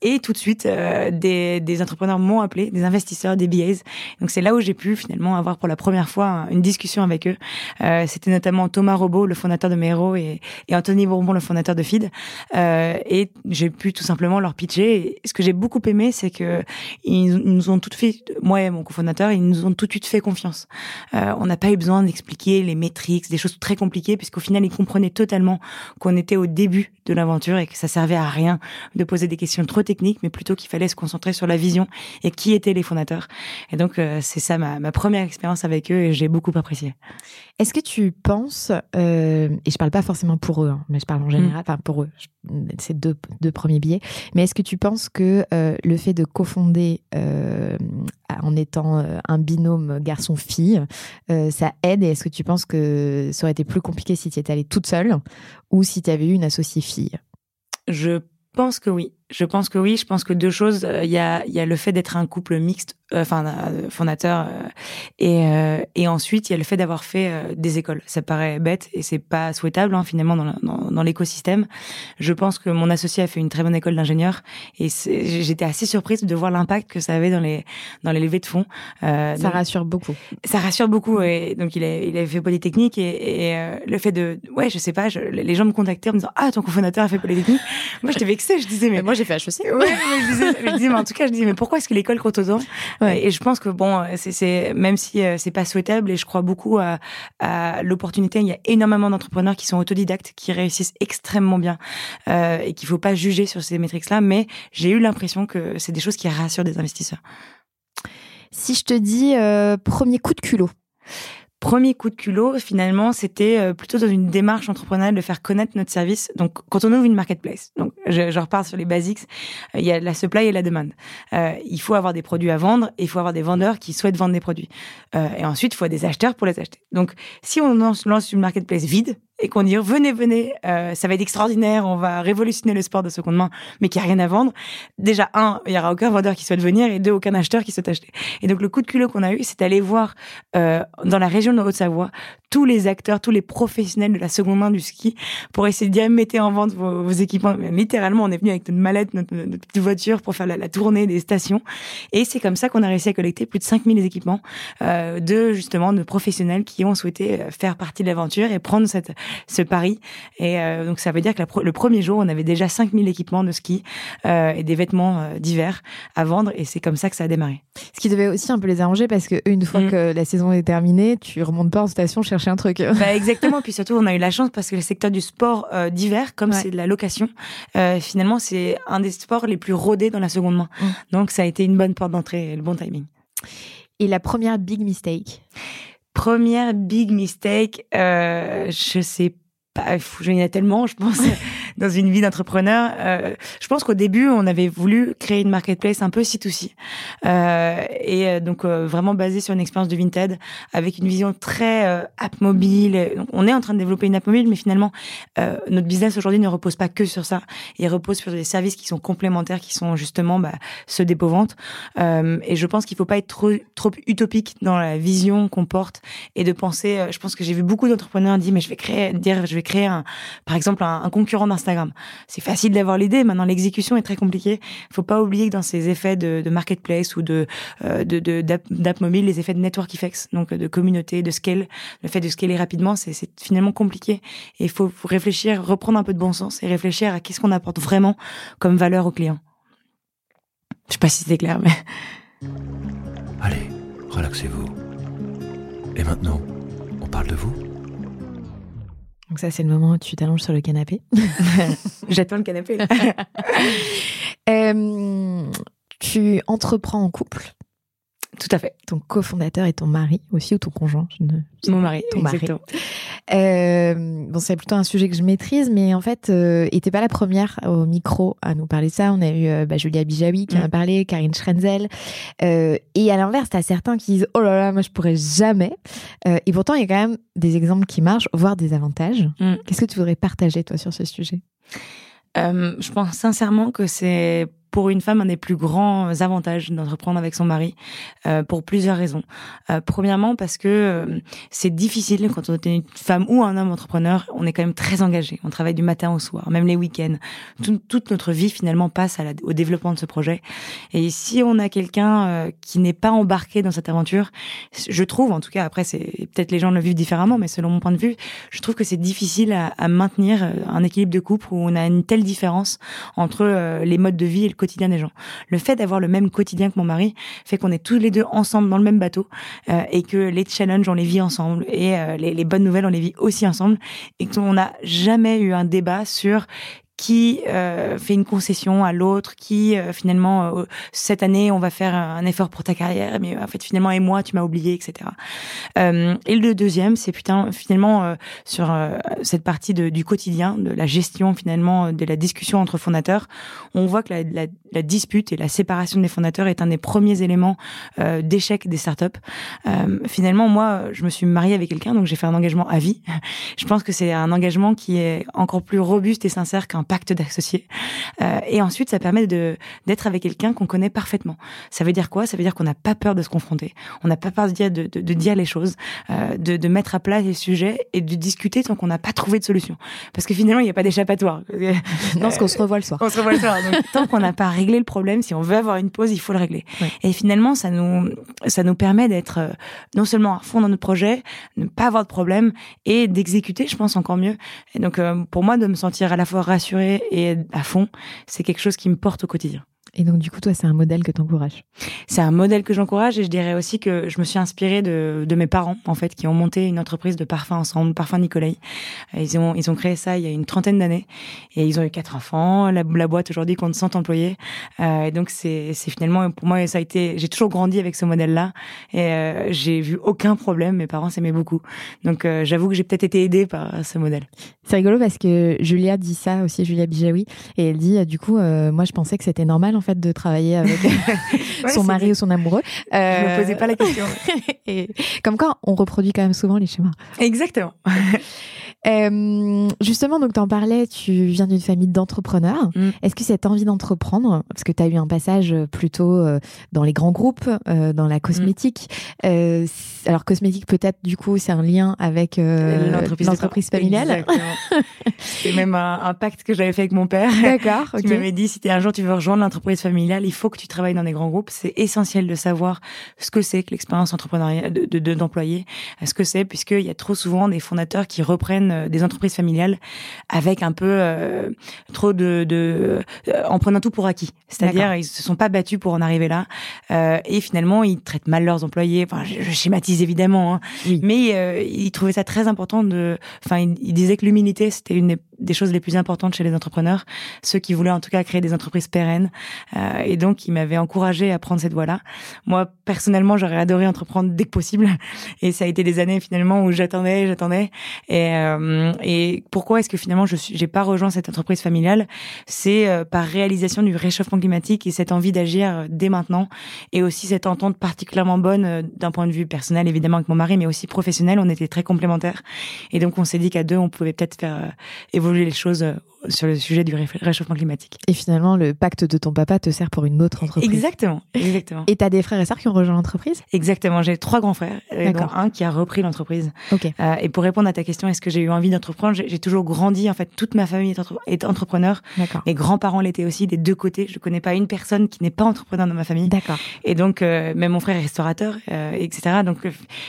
Et tout de suite, euh, des, des entrepreneurs m'ont appelé, des investisseurs, des BAs. Donc c'est là où j'ai pu finalement avoir pour la première fois un- une discussion avec eux. Euh, C'était notamment Thomas Robot, le fondateur de Mero, et, Anthony Bourbon, le fondateur de Feed. Euh, et j'ai pu tout simplement leur pitcher. Ce que j'ai beaucoup aimé, c'est que ils nous ont tout de suite, moi et mon cofondateur, ils nous ont tout de suite fait confiance. Euh, on n'a pas eu besoin d'expliquer les métriques, des choses très compliquées, puisqu'au final, ils comprenaient totalement qu'on était au début de l'aventure et que ça servait à rien de poser des questions trop techniques, mais plutôt qu'il fallait se concentrer sur la vision et qui étaient les fondateurs. Et donc, euh, c'est ça ma, ma première expérience avec eux et j'ai beaucoup apprécié. Est-ce que tu penses, euh, et je parle pas forcément pour eux, hein, mais je parle en général, enfin pour eux, c'est deux, deux premiers billets, mais est-ce que tu penses que euh, le fait de cofonder euh, en étant un binôme garçon-fille, ça aide et est-ce que tu penses que ça aurait été plus compliqué si tu étais allée toute seule ou si tu avais eu une associée fille? Je pense que oui. Je pense que oui. Je pense que deux choses. Il y a, il y a le fait d'être un couple mixte, enfin euh, fondateur, euh, et, euh, et ensuite il y a le fait d'avoir fait euh, des écoles. Ça paraît bête et c'est pas souhaitable hein, finalement dans, dans, dans l'écosystème. Je pense que mon associé a fait une très bonne école d'ingénieur et c'est- j'étais assez surprise de voir l'impact que ça avait dans les dans les levées de fonds. Euh, Ça donc- rassure beaucoup. ça rassure beaucoup et donc il a il avait fait polytechnique et, et euh, le fait de ouais je sais pas je- les gens me contactaient en me disant ah ton cofondateur a fait polytechnique moi j'étais vexée je disais mais moi j'ai fait HEC. Ouais, mais je disais, je disais, mais en tout cas, je disais, mais pourquoi est-ce que l'école compte autant? Ouais. Et je pense que bon, c'est, c'est même si euh, c'est pas souhaitable, et je crois beaucoup à, à l'opportunité. Il y a énormément d'entrepreneurs qui sont autodidactes, qui réussissent extrêmement bien, euh, et qu'il faut pas juger sur ces métriques-là. Mais j'ai eu l'impression que c'est des choses qui rassurent des investisseurs. Si je te dis euh, premier coup de culot, Premier coup de culot, finalement, c'était euh, plutôt dans une démarche entrepreneuriale de faire connaître notre service. Donc, quand on ouvre une marketplace, donc je, je repars sur les basics, euh, il y a la supply et la demande. Euh, il faut avoir des produits à vendre et il faut avoir des vendeurs qui souhaitent vendre des produits. Euh, et ensuite, il faut des acheteurs pour les acheter. Donc, si on lance, lance une marketplace vide et qu'on dit venez, venez, euh, ça va être extraordinaire, on va révolutionner le sport de seconde main, mais qu'il n'y a rien à vendre. Déjà, un, il y aura aucun vendeur qui souhaite venir et deux, aucun acheteur qui souhaite acheter. Et donc, le coup de culot qu'on a eu, c'est d'aller voir euh, dans la région de Haute-Savoie tous les acteurs, tous les professionnels de la seconde main du ski pour essayer de dire mettez en vente vos, vos équipements. Littéralement, on est venu avec notre mallette, notre, notre petite voiture pour faire la, la tournée des stations. Et c'est comme ça qu'on a réussi à collecter plus de 5000 équipements euh, de justement de professionnels qui ont souhaité euh, faire partie de l'aventure et prendre cette, ce pari. Et euh, donc ça veut dire que la le premier jour, on avait déjà 5000 équipements de ski euh, et des vêtements euh, divers à vendre. Et c'est comme ça que ça a démarré. ce qui devait aussi un peu les arranger parce que une fois Mm. que la saison est terminée, tu remontes pas en station chercher un truc. Bah exactement. Puis surtout, on a eu la chance parce que le secteur du sport d'hiver, comme Ouais. c'est de la location, finalement, c'est un des sports les plus rodés dans la seconde main. Mm. Donc, ça a été une bonne porte d'entrée et le bon timing. Et la première big mistake? Première big mistake, euh, je sais pas, il y en a tellement, je pense, dans une vie d'entrepreneur. Euh, je pense qu'au début, on avait voulu créer une marketplace un peu C2C. Euh, et euh, donc, euh, vraiment basée sur une expérience de Vinted, avec une vision très euh, app mobile. Donc, on est en train de développer une app mobile, mais finalement, euh, notre business aujourd'hui ne repose pas que sur ça. Il repose sur des services qui sont complémentaires, qui sont justement bah, ceux des ventes. Et je pense qu'il faut pas être trop, trop utopique dans la vision qu'on porte et de penser. je pense que j'ai vu beaucoup d'entrepreneurs dire mais je vais créer, dire je vais créer un, par exemple un, un concurrent d'Instagram. C'est facile d'avoir l'idée. Maintenant l'exécution est très compliquée. Il faut pas oublier que dans ces effets de, marketplace ou de euh, d'app mobile, les effets de network effects, donc de communauté, de scale, le fait de scaler rapidement, c'est finalement compliqué. Et il faut réfléchir, reprendre un peu de bon sens et réfléchir à qu'est-ce qu'on apporte vraiment comme valeur au client. Je sais pas si c'était clair, mais Allez, relaxez-vous. Et maintenant, on parle de vous Donc ça, c'est le moment où tu t'allonges sur le canapé. J'attends le canapé. là. Euh, tu entreprends en couple. Tout à fait. Ton cofondateur est ton mari aussi ou ton conjoint je ne- Mon mari. Ton mari. Euh, bon, c'est plutôt un sujet que je maîtrise, mais en fait, euh, t'es pas la première au micro à nous parler de ça. On a eu euh, bah, Julia Bijawi qui en a Mm. parlé, Karine Schrenzel. Euh, et à l'inverse, t'as certains qui disent oh là là, moi je pourrais jamais. Et pourtant, il y a quand même des exemples qui marchent, voire des avantages. Mm. Qu'est-ce que tu voudrais partager toi sur ce sujet? Je pense sincèrement que c'est pour une femme un des plus grands avantages d'entreprendre avec son mari euh, pour plusieurs raisons. Euh, premièrement parce que euh, c'est difficile quand on est une femme ou un homme entrepreneur, on est quand même très engagé. On travaille du matin au soir, même les week-ends. Tout- toute notre vie finalement passe au développement de ce projet. Et si on a quelqu'un euh, qui n'est pas embarqué dans cette aventure, je trouve, en tout cas après c'est peut-être les gens le vivent différemment, mais selon mon point de vue, je trouve que c'est difficile à, à maintenir euh, un équilibre de couple où on a une telle différence entre euh, les modes de vie et le quotidien des gens. Le fait d'avoir le même quotidien que mon mari fait qu'on est tous les deux ensemble dans le même bateau euh, et que les challenges on les vit ensemble et euh, les, les bonnes nouvelles on les vit aussi ensemble et qu'on n'a jamais eu un débat sur qui euh, fait une concession à l'autre, qui euh, finalement euh, cette année on va faire un effort pour ta carrière, mais en fait finalement et moi tu m'as oublié, etc. Euh, et le deuxième, c'est putain finalement euh, sur euh, cette partie de, du quotidien, de la gestion finalement euh, de la discussion entre fondateurs, on voit que la, la, la dispute et la séparation des fondateurs est un des premiers éléments euh, d'échec des startups. Euh, finalement, moi, je me suis mariée avec quelqu'un, donc j'ai fait un engagement à vie. Je pense que c'est un engagement qui est encore plus robuste et sincère qu'un pacte d'associés. Euh, et ensuite, ça permet de d'être avec quelqu'un qu'on connaît parfaitement. Ça veut dire quoi? Ça veut dire qu'on n'a pas peur de se confronter. On n'a pas peur de dire, de, de, de dire les choses, euh, de, de mettre à plat les sujets et de discuter tant qu'on n'a pas trouvé de solution. Parce que finalement, il n'y a pas d'échappatoire. Non, parce qu'on se revoit le soir. On se revoit le soir. Donc, tant qu'on n'a pas réglé le problème, si on veut avoir une pause, il faut le régler. Ouais. Et finalement, ça nous, ça nous permet d'être euh, non seulement à fond dans notre projet, ne pas avoir de problème et d'exécuter, je pense, encore mieux. Et donc, euh, pour moi, de me sentir à la fois rassurée et à fond, c'est quelque chose qui me porte au quotidien. Et donc, du coup, toi, c'est un modèle que t'encourages. C'est un modèle que j'encourage et je dirais aussi que je me suis inspirée de, de mes parents, en fait, qui ont monté une entreprise de parfums ensemble, Parfum Nicolai. Ils ont, ils ont créé ça il y a une trentaine d'années et ils ont eu quatre enfants. La, la boîte aujourd'hui compte 100 employés. Euh, et donc, c'est, c'est finalement, pour moi, ça a été, j'ai toujours grandi avec ce modèle-là et euh, j'ai vu aucun problème. Mes parents s'aimaient beaucoup. Donc, euh, j'avoue que j'ai peut-être été aidée par ce modèle. C'est rigolo parce que Julia dit ça aussi, Julia Bijawi, et elle dit, du coup, moi, je pensais que c'était normal, en fait, de travailler avec son mari ou son amoureux. Je Euh, me posais pas la question. et comme quoi, on reproduit quand même souvent les schémas. Exactement. Euh, justement, donc, t'en parlais, tu viens d'une famille d'entrepreneurs. Mm. Est-ce que cette envie d'entreprendre, parce que tu as eu un passage plutôt euh, dans les grands groupes, euh, dans la cosmétique, euh, alors cosmétique peut-être, du coup, c'est un lien avec euh, L'entreprise, familiale. C'est même un, un pacte que j'avais fait avec mon père. D'accord, ok. qui m'avait dit si t'es un jour tu veux rejoindre l'entreprise familiale, il faut que tu travailles dans des grands groupes. C'est essentiel de savoir ce que c'est que l'expérience entrepreneuriale de, de, de- ce que c'est, puisqu'il y a trop souvent des fondateurs qui reprennent euh, des entreprises familiales avec un peu euh, trop de, de euh, en prenant tout pour acquis. C'est-à-dire ils se sont pas battus pour en arriver là, euh, et finalement ils traitent mal leurs employés. Enfin, je, je schématise évidemment, hein, Oui. mais ils trouvaient ça très important de. Enfin, ils, ils disaient que l'humilité c'était une des, des choses les plus importantes chez les entrepreneurs, ceux qui voulaient en tout cas créer des entreprises pérennes. Euh, et donc, ils m'avaient encouragé à prendre cette voie-là. Moi, personnellement, j'aurais adoré entreprendre dès que possible. Et ça a été des années finalement où j'attendais, j'attendais. Et, euh, et pourquoi est-ce que finalement je j'ai pas rejoint cette entreprise familiale? C'est euh, par réalisation du réchauffement climatique et cette envie d'agir euh, dès maintenant, et aussi cette entente particulièrement bonne euh, d'un point de vue personnel, évidemment avec mon mari, mais aussi professionnel. On était très complémentaires. Et donc, on s'est dit qu'à deux, on pouvait peut-être faire euh, évoluer les choses euh, sur le sujet du ré- réchauffement climatique. Et finalement, le pacte de ton papa te sert pour une autre entreprise. Exactement, exactement. Et t'as des frères et sœurs qui ont rejoint l'entreprise? Exactement, j'ai trois grands frères, euh, dont D'accord. un qui a repris l'entreprise. Ok. Euh, et pour répondre à ta question, est-ce que j'ai eu envie d'entreprendre? J'ai toujours grandi, en fait, toute ma famille est, entre- est entrepreneur. D'accord. Mes grands-parents l'étaient aussi, des deux côtés. Je connais pas une personne qui n'est pas entrepreneur dans ma famille. D'accord. Et donc, euh, même mon frère est restaurateur, euh, etc. Donc,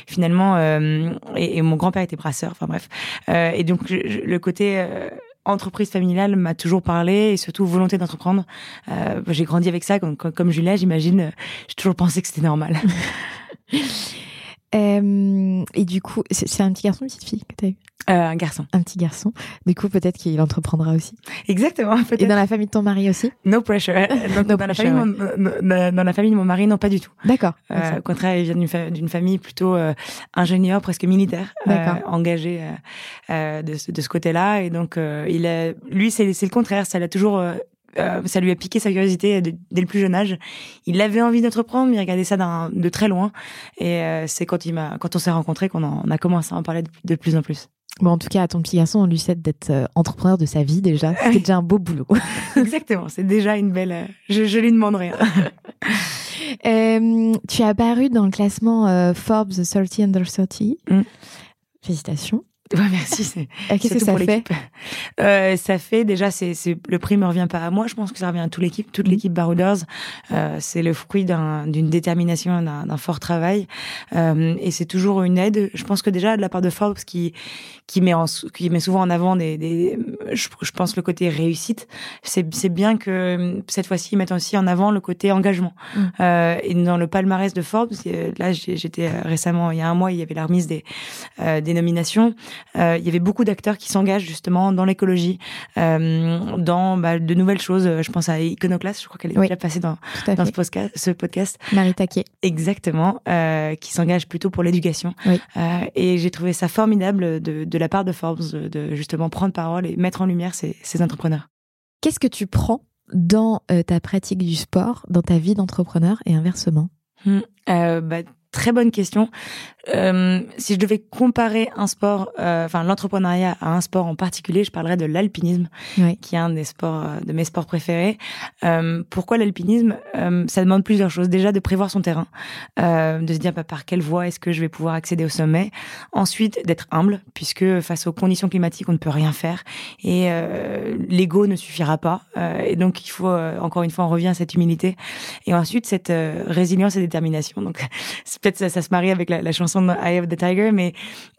finalement, euh, et, et mon grand-père était brasseur. Enfin bref. Euh, et donc, je- je- le côté euh, entreprise familiale m'a toujours parlé et surtout volonté d'entreprendre. Euh, j'ai grandi avec ça, comme, comme, j'imagine. euh, J'ai toujours pensé que c'était normal. Euh, et du coup, c'est un petit garçon, une petite fille que t'as eu? Euh, un garçon. Un petit garçon. Du coup, peut-être qu'il entreprendra aussi. Exactement. Et dans la famille de ton mari aussi? No pressure. Donc, No dans, la famille, de mon- dans- dans la famille de mon mari, non, pas du tout. D'accord. Euh, au contraire, il vient d'une fa- d'une famille plutôt euh, ingénieur, presque militaire, euh, engagé euh, de, ce- de ce côté-là. Et donc, euh, il a, lui, c'est c'est le contraire. Ça l'a toujours, euh, ça lui a piqué sa curiosité de- dès le plus jeune âge. Il avait envie d'entreprendre, mais il regardait ça de très loin. Et euh, c'est quand il m'a, quand on s'est rencontrés qu'on a commencé à en parler de, de plus en plus. Bon, en tout cas, à ton petit garçon, on lui souhaite d'être euh, entrepreneur de sa vie déjà. C'est déjà un beau boulot. Exactement. C'est déjà une belle. euh, je, je lui demanderai. Euh, tu es apparu dans le classement euh, Forbes 30 Under 30. Mm. Félicitations. Ouais, merci. C'est Euh, Qu'est-ce que ça fait euh, Ça fait déjà, c'est le prix me revient pas à moi. Je pense que ça revient à toute l'équipe, toute Mhm. l'équipe Barouders. Euh, c'est le fruit d'un- d'une détermination, d'un fort travail, euh, et c'est toujours une aide. Je pense que déjà de la part de Forbes, qui qui met en, qui met souvent en avant des, des je, je pense le côté réussite. C'est c'est bien que cette fois-ci ils mettent aussi en avant le côté engagement. Euh, et dans le palmarès de Forbes, là j'étais récemment, il y a un mois, il y avait la remise des des nominations. Euh, il y avait beaucoup d'acteurs qui s'engagent justement dans l'écologie, euh, dans bah, de nouvelles choses. Je pense à Iconoclast, je crois qu'elle est Oui. déjà passée dans, ce podcast, ce podcast. Marie Taquet. Exactement, euh, qui s'engage plutôt pour l'éducation. Oui. Euh, et j'ai trouvé ça formidable de, de la part de Forbes de, de justement prendre parole et mettre en lumière ces, ces entrepreneurs. Qu'est-ce que tu prends dans euh, ta pratique du sport, dans ta vie d'entrepreneur et inversement? Euh, bah, très bonne question. Euh, si je devais comparer un sport, euh, enfin l'entrepreneuriat à un sport en particulier, je parlerais de l'alpinisme, Oui. qui est un des sports euh, de mes sports préférés. Euh, pourquoi l'alpinisme? Euh, Ça demande plusieurs choses. Déjà de prévoir son terrain, euh, de se dire bah, par quelle voie est-ce que je vais pouvoir accéder au sommet? Ensuite d'être humble, puisque face aux conditions climatiques, on ne peut rien faire et euh, l'ego ne suffira pas. Euh, et donc il faut euh, encore une fois, on revient à cette humilité. Et ensuite cette résilience et détermination. Donc peut-être ça, ça se marie avec la, la chanson de Eye of the Tiger, mais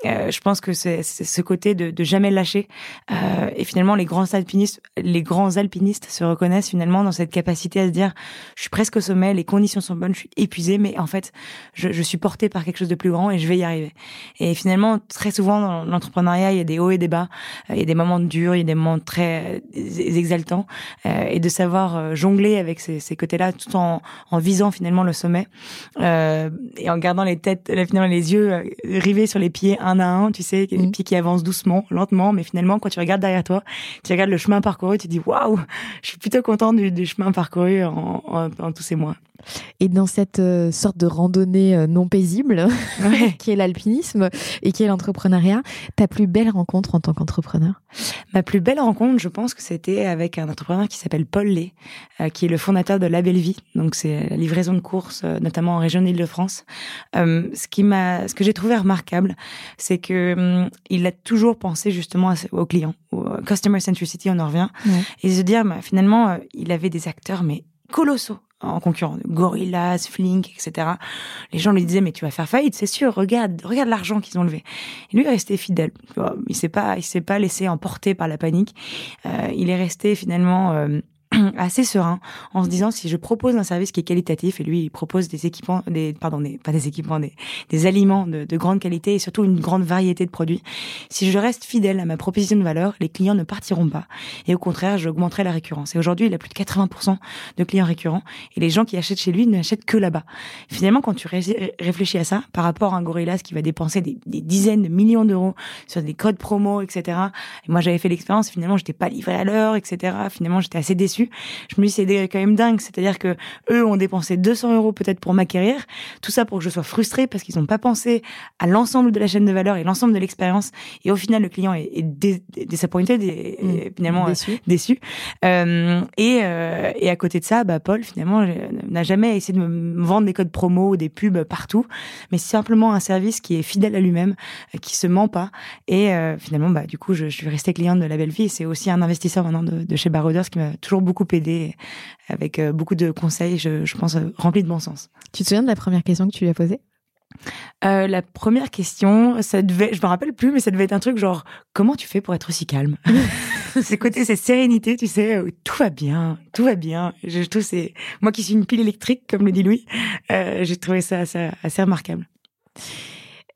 euh, je pense que c'est ce côté de, de jamais lâcher. Euh, et finalement, les grands alpinistes, les grands alpinistes se reconnaissent finalement dans cette capacité à se dire, je suis presque au sommet, les conditions sont bonnes, je suis épuisé, mais en fait, je, je suis porté par quelque chose de plus grand et je vais y arriver. Et finalement, très souvent dans l'entrepreneuriat, il y a des hauts et des bas, Euh, il y a des moments durs, il y a des moments très euh, exaltants, euh, et de savoir euh, jongler avec ces, ces côtés-là, tout en, en visant finalement le sommet et en gardant les têtes, là, finalement les yeux euh, rivés sur les pieds un à un, tu sais, les Mhm. pieds qui avancent doucement, lentement, mais finalement quand tu regardes derrière toi, tu regardes le chemin parcouru, tu dis waouh, je suis plutôt content du, du chemin parcouru en, en, en tous ces mois. Et dans cette euh, sorte de randonnée euh, non paisible, Ouais. qui est l'alpinisme et qui est l'entrepreneuriat, ta plus belle rencontre en tant qu'entrepreneur? Ma plus belle rencontre, je pense que c'était avec un entrepreneur qui s'appelle Paul Lé, euh, qui est le fondateur de La Belle Vie. Donc c'est la livraison de courses, euh, notamment en région d'Île-de-France. Euh, ce qui m'a, ce que j'ai trouvé remarquable, c'est que hum, il a toujours pensé justement aux clients, au customer centricity, on en revient, Ouais. et se dire, bah, finalement, il avait des acteurs mais colossaux en concurrent, Gorillaz, Flink, etc. Les gens lui disaient mais tu vas faire faillite, c'est sûr. Regarde, regarde l'argent qu'ils ont levé. Et lui est resté fidèle. Il s'est pas, il s'est pas laissé emporter par la panique. Euh, il est resté finalement euh, assez serein en se disant si je propose un service qui est qualitatif et lui il propose des équipements, des pardon, des, pas des équipements, des, des aliments de, de grande qualité et surtout une grande variété de produits. Si je reste fidèle à ma proposition de valeur, les clients ne partiront pas et au contraire j'augmenterai la récurrence. Et aujourd'hui il a plus de 80% de clients récurrents et les gens qui achètent chez lui n'achètent que là-bas. Finalement quand tu ré- réfléchis à ça par rapport à un Gorillaz qui va dépenser des, des dizaines de millions d'euros sur des codes promo, etc. Et moi j'avais fait l'expérience, finalement j'étais pas livré à l'heure, etc. Finalement j'étais assez déçu. Je me dis c'est quand même dingue, c'est-à-dire que eux ont dépensé 200 euros peut-être pour m'acquérir, tout ça pour que je sois frustré parce qu'ils n'ont pas pensé à l'ensemble de la chaîne de valeur et l'ensemble de l'expérience. Et au final le client est, est dé- disappointed et, et finalement euh, Déçu. Euh, et, euh, et à côté de ça, bah, Paul, finalement, n'a jamais essayé de me vendre des codes promo ou des pubs partout, mais simplement un service qui est fidèle à lui-même, qui se ment pas. Et finalement, bah, du coup, je, je suis restée cliente de la belle vie. C'est aussi un investisseur maintenant de, de chez Barouders qui m'a toujours beaucoup aidé avec euh, beaucoup de conseils, je, je pense, euh, remplis de bon sens. Tu te souviens de la première question que tu lui as posée? Euh, la première question, ça devait, je me rappelle plus, mais ça devait être un truc genre comment tu fais pour être aussi calme? C'est côté, c'est sérénité, tu sais, où tout va bien, tout va bien. Je, je trouve c'est moi qui suis une pile électrique, comme le dit Louis, euh, j'ai trouvé ça assez, assez remarquable.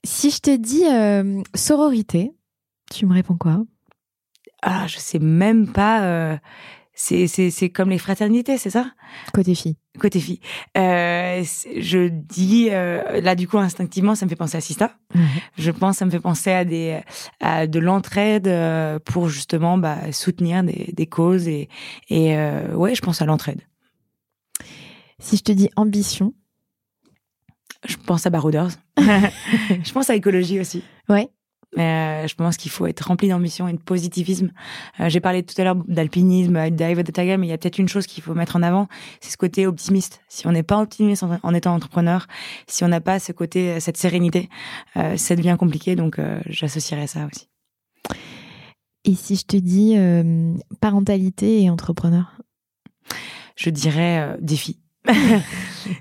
Si je te dis euh, sororité, tu me réponds quoi? Ah, je sais même pas. C'est c'est c'est comme les fraternités, c'est ça? Côté fille. Côté fille. Euh, je dis euh, là du coup instinctivement, ça me fait penser à Sista. Je pense, ça me fait penser à des à de l'entraide euh, pour justement bah, soutenir des, des causes et et euh, ouais, je pense à l'entraide. Si je te dis ambition, Je pense à Barouders. je pense à écologie aussi. ouais. Euh, je pense qu'il faut être rempli d'ambition et de positivisme. Euh, J'ai parlé tout à l'heure d'alpinisme, d'Ive de Tiger, mais il y a peut-être une chose qu'il faut mettre en avant, c'est ce côté optimiste. Si on n'est pas optimiste en, en étant entrepreneur, si on n'a pas ce côté, cette sérénité, euh, ça devient compliqué. Donc, euh, j'associerais ça aussi. Et si je te dis euh, parentalité et entrepreneur? Je dirais euh, défi.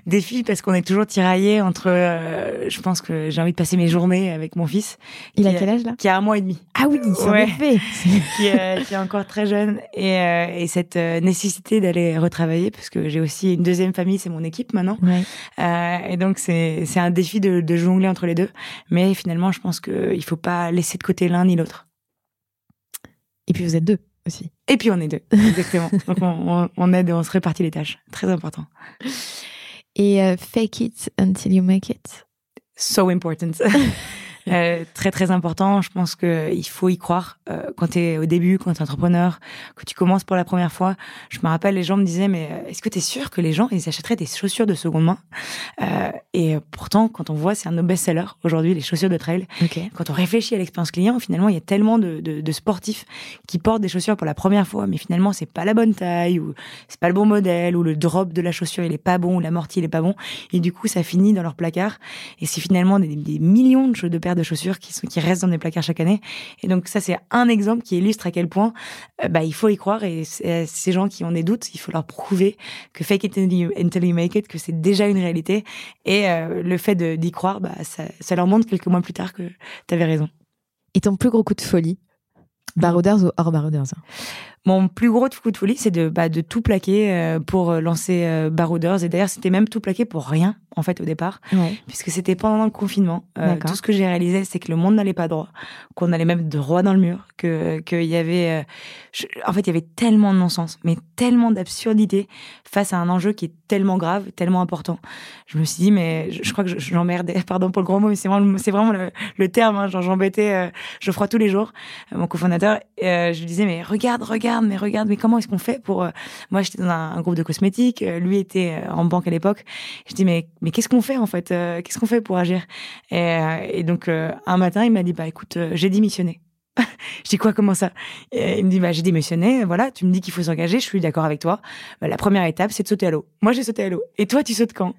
défi parce qu'on est toujours tiraillé entre. euh, je pense que j'ai envie de passer mes journées avec mon fils. Il a quel âge là? Qui a un mois et demi. Ah oui, c'est Ouais. effet. qui, est, qui est encore très jeune et, euh, et cette euh, nécessité d'aller retravailler parce que j'ai aussi une deuxième famille, c'est mon équipe maintenant. Ouais. Euh, et donc c'est c'est un défi de, de jongler entre les deux. Mais finalement, je pense qu'il faut pas laisser de côté l'un ni l'autre. Et puis vous êtes deux aussi. Et puis on est deux, exactement. donc on, on, on aide et on se répartit les tâches. Très important. Et euh, fake it until you make it. So important. Euh, très très important. Je pense que il faut y croire euh, quand tu es au début, quand tu es entrepreneur, que tu commences pour la première fois. Je me rappelle, les gens me disaient mais euh, est-ce que tu es sûr que les gens ils achèteraient des chaussures de seconde main? Euh, Et euh, pourtant, quand on voit, c'est un de nos best-sellers aujourd'hui, les chaussures de trail. Quand on réfléchit à l'expérience client, finalement, il y a tellement de, de, de sportifs qui portent des chaussures pour la première fois, mais finalement, c'est pas la bonne taille ou c'est pas le bon modèle ou le drop de la chaussure il est pas bon ou l'amorti il est pas bon et du coup ça finit dans leur placard et c'est finalement des, des millions de, de paires de chaussures qui sont qui restent dans des placards chaque année. Et donc ça c'est un exemple qui illustre à quel point euh, bah il faut y croire. Et c'est- ces gens qui ont des doutes il faut leur prouver que fake it until you, make it que c'est déjà une réalité. Et euh, le fait d'y croire bah ça, ça leur montre quelques mois plus tard que tu avais raison. Et ton plus gros coup de folie? Barouders ou hors Barouders? Mon plus gros coup de folie, c'est de, bah, de tout plaquer euh, pour euh, lancer euh, Barouders. Et d'ailleurs, c'était même tout plaqué pour rien, en fait, au départ, Ouais. puisque c'était pendant le confinement. Euh, tout ce que j'ai réalisé, c'est que le monde n'allait pas droit, qu'on allait même droit dans le mur, que qu'il y avait, euh, je- en fait, il y avait tellement de non-sens, mais tellement d'absurdité face à un enjeu qui est tellement grave, tellement important. Je me suis dit, mais je, je crois que je- j'emmerdais, pardon pour le gros mot, mais c'est vraiment, vraiment le, le terme. Hein, j'embêtais euh, Geoffroy tous les jours, mon cofondateur. Euh, je lui disais, mais regarde, regarde, mais regarde, mais comment est-ce qu'on fait pour... euh, Moi, j'étais dans un, groupe de cosmétiques, euh, lui était euh, en banque à l'époque. Je dis, mais, mais qu'est-ce qu'on fait en fait Qu'est-ce qu'on fait pour agir? Et, et donc, un matin, il m'a dit, bah écoute, j'ai démissionné. je dis quoi, comment ça? Et Il me dit, bah j'ai démissionné, voilà, tu me dis qu'il faut s'engager, je suis d'accord avec toi. Bah, la première étape, c'est de sauter à l'eau. Moi, j'ai sauté à l'eau. Et toi, tu sautes quand?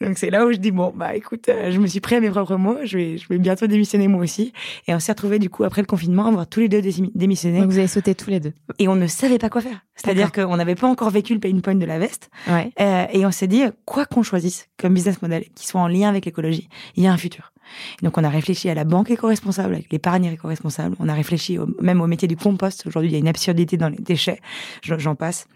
Donc c'est là où je dis, bon, bah écoute, euh, je me suis pris à mes propres mots, je vais, je vais bientôt démissionner moi aussi. Et on s'est retrouvés du coup, après le confinement, à avoir tous les deux démi- démissionné. Donc vous avez sauté tous les deux. Et on ne savait pas quoi faire. C'est-à-dire qu'on n'avait pas encore vécu le pain point de la veste. Ouais. Euh, et on s'est dit, quoi qu'on choisisse comme business model qui soit en lien avec l'écologie, il y a un futur. Donc on a réfléchi à la banque éco-responsable, avec l'épargne éco-responsable. On a réfléchi au- même au métier du compost. Aujourd'hui, il y a une absurdité dans les déchets. J'en passe.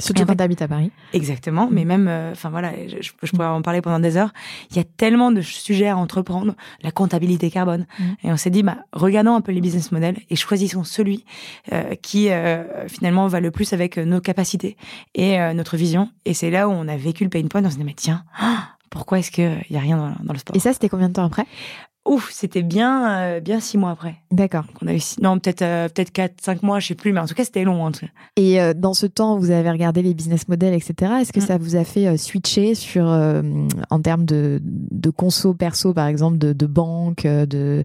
Surtout quand t'habites à Paris. Exactement, mais même, euh, enfin voilà, je, je- je pourrais en parler pendant des heures. Il y a tellement de sujets à entreprendre, la comptabilité carbone, Mhm. et on s'est dit, bah, regardons un peu les business models et choisissons celui euh, qui euh, finalement va le plus avec nos capacités et notre vision. Et c'est là où on a vécu le pain point. On s'est dit, mais tiens, pourquoi est-ce qu'il y a rien dans, dans le sport? Et ça, c'était combien de temps après? Ouf, c'était bien, euh, bien six mois après. D'accord. Donc on a eu six- non peut-être euh, peut-être quatre, cinq mois, je sais plus, mais en tout cas c'était long. En tout cas. Et euh, dans ce temps, vous avez regardé les business models, etc. Est-ce que Mm. ça vous a fait switcher sur, en termes de, de conso perso, par exemple, de, de banque, de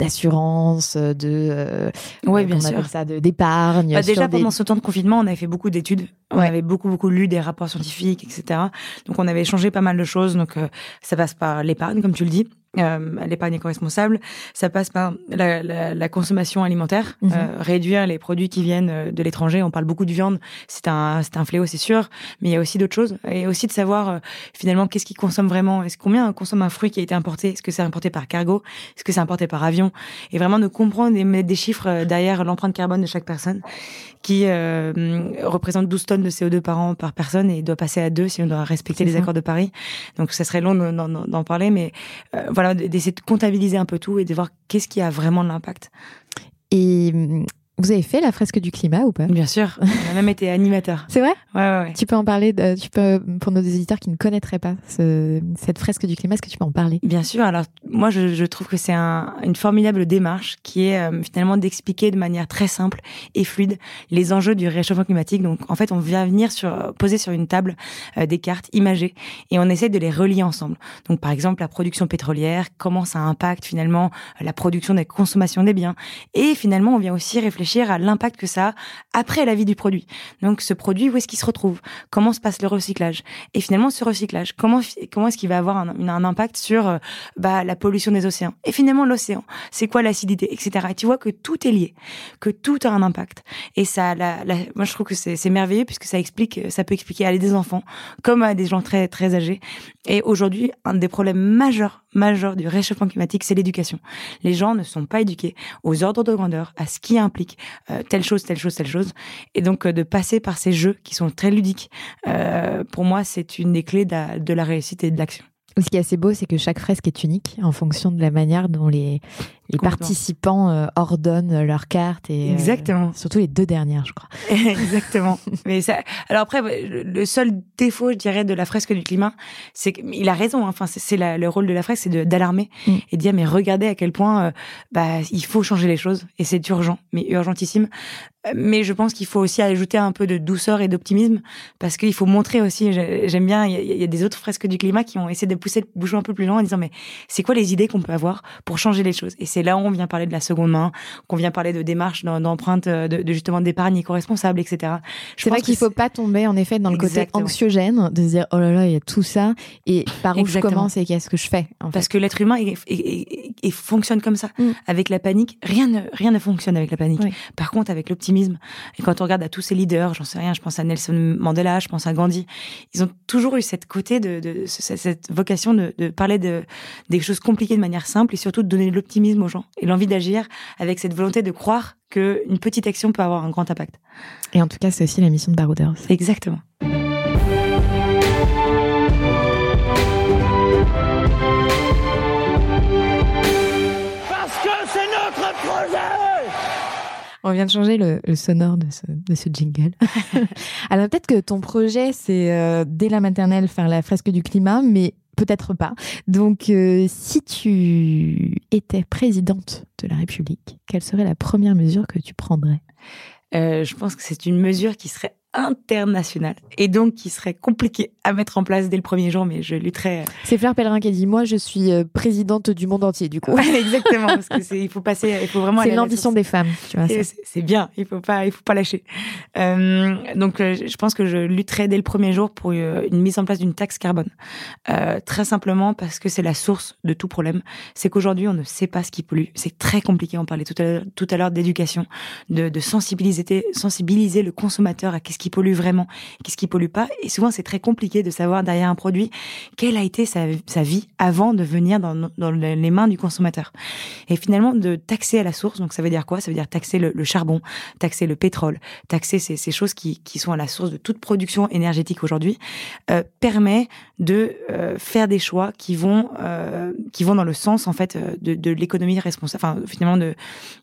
d'assurance, de Ouais, bien sûr. ça, de d'épargne. Bah, déjà des- pendant ce temps de confinement, on avait fait beaucoup d'études. On Ouais. avait beaucoup beaucoup lu des rapports scientifiques, etc. Donc on avait échangé pas mal de choses. Donc ça passe par l'épargne, comme tu le dis, euh, l'épargne éco-responsable. Ça passe par la, la, la consommation alimentaire, Mhm. euh, réduire les produits qui viennent euh, de l'étranger. On parle beaucoup de viande, c'est un c'est un fléau, c'est sûr. Mais il y a aussi d'autres choses et aussi de savoir euh, finalement qu'est-ce qu'ils consomment vraiment. Est-ce combien on consomme un fruit qui a été importé? Est-ce que c'est importé par cargo? Est-ce que c'est importé par avion? Et vraiment de comprendre et mettre des chiffres euh, derrière l'empreinte carbone de chaque personne qui euh, représente 12 tonnes de CO2 par an par personne et doit passer à 2 si on doit respecter les accords de Paris. Donc ça serait long d'en- d'en d'en parler, mais euh, voilà d'essayer de comptabiliser un peu tout et de voir qu'est-ce qui a vraiment de l'impact. Vous avez fait la fresque du climat ou pas? Bien sûr, on a même été animateur. C'est vrai? Ouais, ouais, ouais. Tu peux en parler, de- tu peux, pour nos éditeurs qui ne connaîtraient pas ce- cette fresque du climat, est-ce que tu peux en parler? Bien sûr. Alors, moi, je, je trouve que c'est un- une formidable démarche qui est euh, finalement d'expliquer de manière très simple et fluide les enjeux du réchauffement climatique. Donc, en fait, on vient venir sur, poser sur une table euh, des cartes imagées et on essaie de les relier ensemble. Donc, par exemple, la production pétrolière, comment ça impacte finalement la production des consommations des biens. Et finalement, on vient aussi réfléchir à l'impact que ça a après la vie du produit. Donc, ce produit, où est-ce qu'il se retrouve? Comment se passe le recyclage? Et finalement, ce recyclage, comment, comment est-ce qu'il va avoir un, impact sur euh, bah, la pollution des océans? Et finalement, l'océan, c'est quoi l'acidité, etc. Et tu vois que tout est lié, que tout a un impact. Et ça, moi, je trouve que c'est merveilleux puisque ça explique, ça peut expliquer à des enfants comme à des gens très très âgés. Et aujourd'hui, un des problèmes majeurs, majeurs du réchauffement climatique, c'est l'éducation. Les gens ne sont pas éduqués aux ordres de grandeur, à ce qui implique euh, telle chose, telle chose, telle chose. Et donc, euh, de passer par ces jeux qui sont très ludiques, euh, pour moi, c'est une des clés de de la réussite et de l'action. Ce qui est assez beau, c'est que chaque fresque est unique en fonction de la manière dont les, les participants euh, ordonnent leurs cartes et euh, Exactement. surtout les deux dernières, je crois. Exactement. Mais ça, alors après, le seul défaut, je dirais, de la fresque du climat, c'est qu'il a raison. hein. Enfin, c'est- le rôle de la fresque, c'est d'alarmer Mm. et de dire mais regardez à quel point, euh, bah, il faut changer les choses et c'est urgent, mais urgentissime. Euh, Mais je pense qu'il faut aussi ajouter un peu de douceur et d'optimisme parce qu'il faut montrer aussi. j'ai- J'aime bien. Il y, a- il y a des autres fresques du climat qui ont essayé de pousser le bouchon un peu plus loin en disant mais c'est quoi les idées qu'on peut avoir pour changer les choses? Et c'est là où on vient parler de la seconde main, qu'on vient parler de démarches, d'em- d'empreintes, euh, de, de justement d'épargne éco-responsable, etc. Je C'est vrai qu'il que faut pas tomber en effet dans le côté Exactement. anxiogène de se dire oh là là il y a tout ça et par où Exactement. je commence et qu'est-ce que je fais en fait. Parce que l'être humain il fonctionne comme ça. Mm. Avec la panique, rien ne, rien ne fonctionne avec la panique. Oui. Par contre, avec l'optimisme, et quand on regarde à tous ces leaders, j'en sais rien, je pense à Nelson Mandela, je pense à Gandhi, ils ont toujours eu cette côté de, de- ce- cette vocation de, de parler de, des choses compliquées de manière simple et surtout de donner de l'optimisme aux gens et l'envie d'agir avec cette volonté de croire qu'une petite action peut avoir un grand impact. Et en tout cas c'est aussi la mission de Barouders. Exactement. Parce que c'est notre projet On vient de changer le, le sonore de ce, de ce jingle. Alors peut-être que ton projet, c'est euh, dès la maternelle faire la fresque du climat, mais peut-être pas. Donc euh, si tu étais présidente de la République, quelle serait la première mesure que tu prendrais? Euh, je pense que c'est une mesure qui serait internationale et donc qui serait compliquée à mettre en place dès le premier jour, mais je lutterais. C'est Fleur Pellerin qui a dit Moi, je suis euh, présidente du monde entier, du coup. Ouais, exactement, parce que c'est, il faut passer, il faut vraiment. C'est l'ambition des femmes, tu vois. C'est bien, il faut pas, il faut pas lâcher. Euh, donc, euh, je pense que je lutterai dès le premier jour pour euh, une mise en place d'une taxe carbone. Euh, très simplement parce que c'est la source de tout problème. C'est qu'aujourd'hui, on ne sait pas ce qui pollue. C'est très compliqué. On parlait tout à l'heure, tout à l'heure d'éducation, de, de sensibiliser, sensibiliser le consommateur à qu'est-ce qui pollue vraiment, qu'est-ce qui pollue pas. Et souvent, c'est très compliqué de savoir derrière un produit quelle a été sa, vie avant de venir dans, les mains du consommateur. Et finalement, de taxer à la source, donc ça veut dire quoi? Ça veut dire taxer le, charbon, taxer le pétrole, taxer ces, choses qui, sont à la source de toute production énergétique aujourd'hui, euh, permet de euh, faire des choix qui vont euh, qui vont dans le sens en fait de, de l'économie responsable, enfin finalement de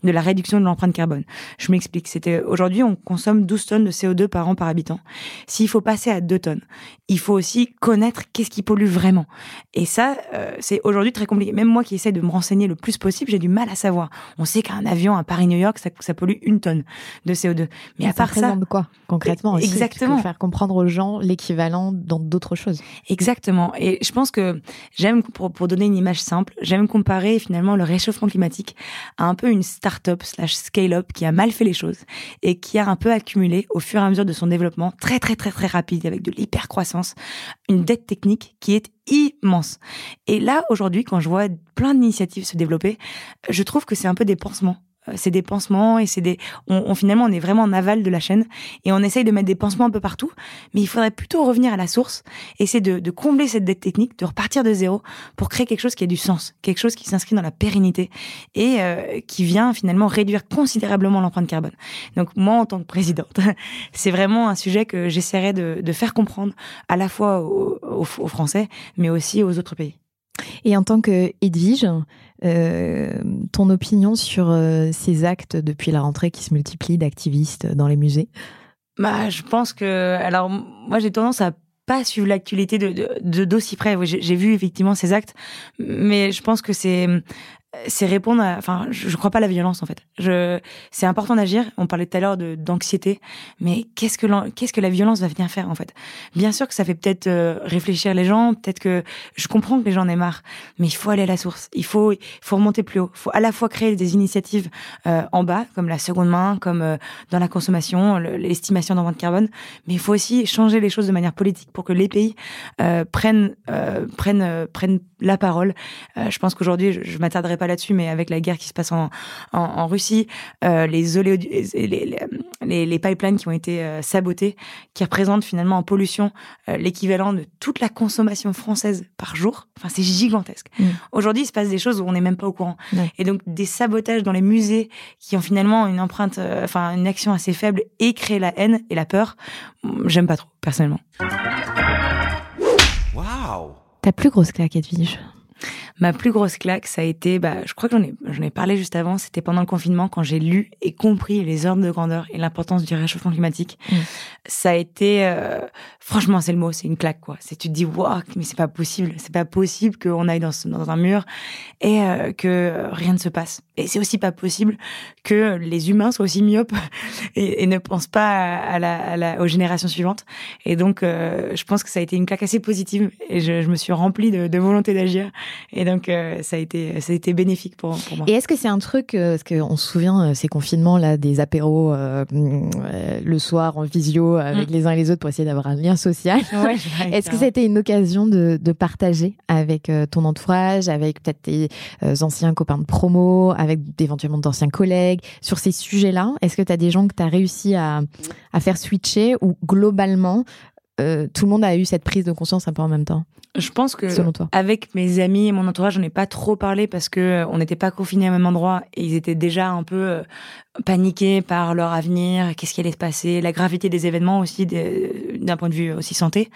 de la réduction de l'empreinte carbone. Je m'explique. C'était aujourd'hui on consomme 12 tonnes de CO2 par an par habitant. S'il faut passer à 2 tonnes, il faut aussi connaître qu'est-ce qui pollue vraiment. Et ça, euh, c'est aujourd'hui très compliqué. Même moi qui essaie de me renseigner le plus possible, j'ai du mal à savoir. On sait qu'un avion à Paris-New York, ça, ça pollue une tonne de CO2. Mais à part ça, quoi concrètement aussi, Exactement. Peux faire comprendre aux gens l'équivalent dans d'autres choses. Exactement. Et je pense que j'aime, pour, pour donner une image simple, j'aime comparer finalement le réchauffement climatique à un peu une start-up slash scale-up qui a mal fait les choses et qui a un peu accumulé au fur et à mesure de son développement très très très très rapide avec de l'hyper-croissance, une dette technique qui est immense. Et là, aujourd'hui, quand je vois plein d'initiatives se développer, je trouve que c'est un peu des pansements. Euh, C'est des pansements et c'est des. On, on- finalement, on est vraiment en aval de la chaîne et on essaye de mettre des pansements un peu partout, mais il faudrait plutôt revenir à la source, essayer de, de combler cette dette technique, de repartir de zéro pour créer quelque chose qui a du sens, quelque chose qui s'inscrit dans la pérennité et euh, qui vient finalement réduire considérablement l'empreinte carbone. Donc moi, en tant que présidente, c'est vraiment un sujet que j'essaierai de, de faire comprendre à la fois aux, aux- aux Français, mais aussi aux autres pays. Et en tant que Edwige, euh, ton opinion sur euh, ces actes depuis la rentrée qui se multiplient d'activistes dans les musées? Bah, je pense que. Alors, moi, j'ai tendance à pas suivre l'actualité de d'aussi près. J'ai vu effectivement ces actes, mais je pense que c'est c'est répondre. À, enfin, je, crois pas à la violence en fait. Je c'est important d'agir. On parlait tout à l'heure d'anxiété, mais qu'est-ce que qu'est-ce que la violence va venir faire en fait? Bien sûr que ça fait peut-être euh, réfléchir les gens. Peut-être que je comprends que les gens en aient marre, mais il faut aller à la source. Il faut il faut remonter plus haut. Il faut à la fois créer des initiatives euh, en bas, comme la seconde main, comme euh, dans la consommation, le- l'estimation d'empreinte carbone, mais il faut aussi changer les choses de manière politique pour que les pays prennent prennent prennent la parole. Je pense qu'aujourd'hui, je, je m'attarderai pas là-dessus, mais avec la guerre qui se passe en en, en Russie, euh, les, les, les les les pipelines qui ont été euh, sabotés, qui représentent finalement en pollution euh, l'équivalent de toute la consommation française par jour. Enfin, c'est gigantesque. Mm. Aujourd'hui, il se passe des choses où on n'est même pas au courant. Et donc des sabotages dans les musées qui ont finalement une empreinte, euh, enfin une action assez faible et créent la haine et la peur. J'aime pas trop personnellement. Waouh Ta plus grosse claque, Edwige? Ma plus grosse claque, ça a été, bah, je crois que j'en ai, j'en ai parlé juste avant, c'était pendant le confinement quand j'ai lu et compris les ordres de grandeur et l'importance du réchauffement climatique. Mm. Ça a été, euh, franchement, c'est le mot, c'est une claque, quoi. C'est, tu te dis, waouh, mais c'est pas possible, c'est pas possible qu'on aille dans, ce- dans un mur et euh, que rien ne se passe. Et c'est aussi pas possible que les humains soient aussi myopes et, et ne pensent pas à, à la, à la- aux générations suivantes. Et donc, euh, je pense que ça a été une claque assez positive et je, je me suis remplie de, de volonté d'agir. Et donc, euh, ça a été, ça a été bénéfique pour, pour moi. Et est-ce que c'est un truc, euh, parce qu'on se souvient, euh, ces confinements là, des apéros euh, le soir en visio avec Mm. les uns et les autres pour essayer d'avoir un lien social? Ouais, Est-ce que c'était une occasion de, de partager avec ton entourage, avec peut-être tes anciens copains de promo, avec éventuellement d'anciens collègues, sur ces sujets-là Est-ce que tu as des gens que tu as réussi à, à faire switcher ou globalement, euh, tout le monde a eu cette prise de conscience un peu en même temps, Je pense que selon toi. avec mes amis et mon entourage, j'en ai pas trop parlé parce que euh, on n'était pas confinés au même endroit et ils étaient déjà un peu euh, paniqués par leur avenir, qu'est-ce qui allait se passer, la gravité des événements aussi des- d'un point de vue aussi santé.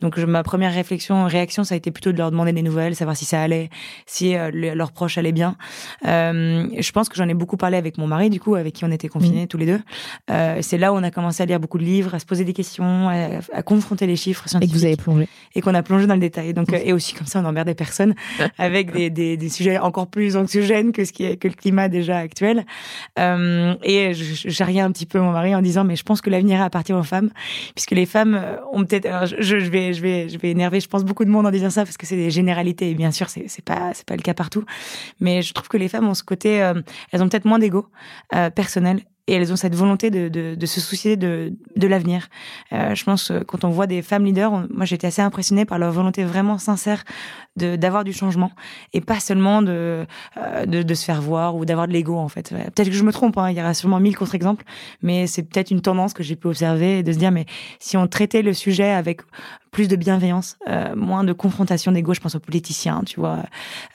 Donc je- ma première réflexion, réaction, ça a été plutôt de leur demander des nouvelles, savoir si ça allait, si euh, le- leurs proches allaient bien. Euh, je pense que j'en ai beaucoup parlé avec mon mari, du coup, avec qui on était confinés tous les deux. Euh, c'est là où on a commencé à lire beaucoup de livres, à se poser des questions, à, à confronter les chiffres et que scientifiques vous avez plongé et qu'on a plongé dans le détail. Donc, euh, et aussi comme ça, on emmerdait personne avec des, des, des sujets encore plus anxiogènes que ce qui est que le climat déjà actuel. Euh, et je, je charriais un petit peu mon mari en disant, mais je pense que l'avenir appartient aux femmes, puisque les femmes euh, ont peut-être. Je, je vais, je vais, je vais énerver, je pense beaucoup de monde en disant ça parce que c'est des généralités. Et bien sûr, c'est c'est pas, c'est pas le cas partout. Mais je trouve que les femmes ont ce côté, euh, elles ont peut-être moins d'ego euh, personnel. Et elles ont cette volonté de, de, se soucier de, de l'avenir. Euh, je pense euh, quand on voit des femmes leaders, on- moi j'étais assez impressionnée par leur volonté vraiment sincère d'avoir du changement et pas seulement de euh, de, de se faire voir ou d'avoir de l'ego en fait. Peut-être que je me trompe, hein, il y aura sûrement mille contre-exemples, mais c'est peut-être une tendance que j'ai pu observer de se dire mais si on traitait le sujet avec plus de bienveillance, euh, moins de confrontation d'ego, je pense aux politiciens, tu vois,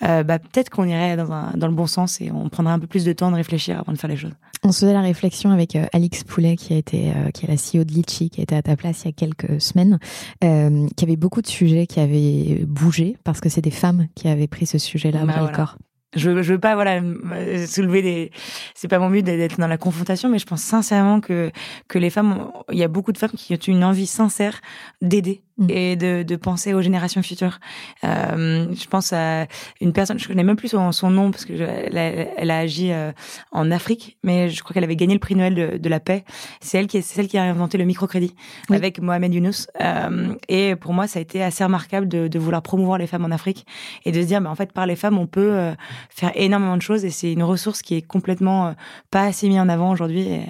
euh, bah peut-être qu'on irait dans un dans le bon sens et on prendrait un peu plus de temps de réfléchir avant de faire les choses. On se faisait la réflexion avec Alix Poulet, qui a été, qui est la CEO de Litchi, qui était à ta place il y a quelques semaines, qui avait beaucoup de sujets qui avaient bougé parce que c'est des femmes qui avaient pris ce sujet-là Bah voilà. corps. Je, je veux pas voilà me- soulever des c'est pas mon but d'être dans la confrontation mais je pense sincèrement que que les femmes il y a beaucoup de femmes qui ont une envie sincère d'aider. Et de, de penser aux générations futures euh, je pense à une personne je connais même plus son, son nom parce que je- elle, a, elle a agi euh, en Afrique mais je crois qu'elle avait gagné le prix Noël de, de la paix c'est elle qui est c'est celle qui a inventé le microcrédit Oui. avec Mohamed Younous euh, et pour moi ça a été assez remarquable de, de vouloir promouvoir les femmes en Afrique et de se dire mais en fait par les femmes on peut euh, faire énormément de choses et c'est une ressource qui est complètement euh, pas assez mise en avant aujourd'hui et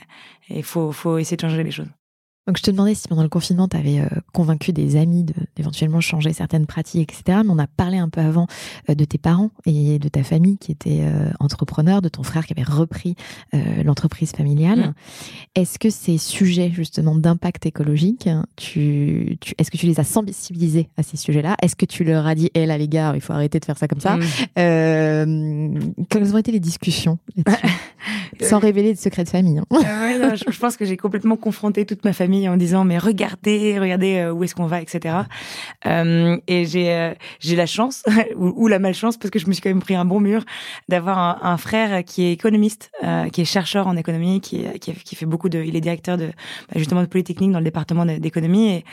il faut, faut essayer de changer les choses. Donc je te demandais si pendant le confinement, tu avais convaincu des amis d'éventuellement changer certaines pratiques, etc. Mais on a parlé un peu avant euh, de tes parents et de ta famille qui était euh, entrepreneur, de ton frère qui avait repris euh, l'entreprise familiale. Mm. Est-ce que ces sujets justement d'impact écologique, tu, tu, est-ce que tu les as sensibilisés à ces sujets-là? Est-ce que tu leur as dit, hé là les gars, il faut arrêter de faire ça comme ça? Mm. euh, Quelles ont été les discussions Sans révéler de secrets de famille. hein. Euh, ouais, non, je, je pense que j'ai complètement confronté toute ma famille en disant mais regardez, regardez euh, où est-ce qu'on va, etc. Euh, et j'ai euh, j'ai la chance ou, la malchance parce que je me suis quand même pris un bon mur d'avoir un, frère qui est économiste, qui est chercheur en économie, qui, qui, fait beaucoup de, il est directeur de bah, justement de Polytechnique dans le département d'économie et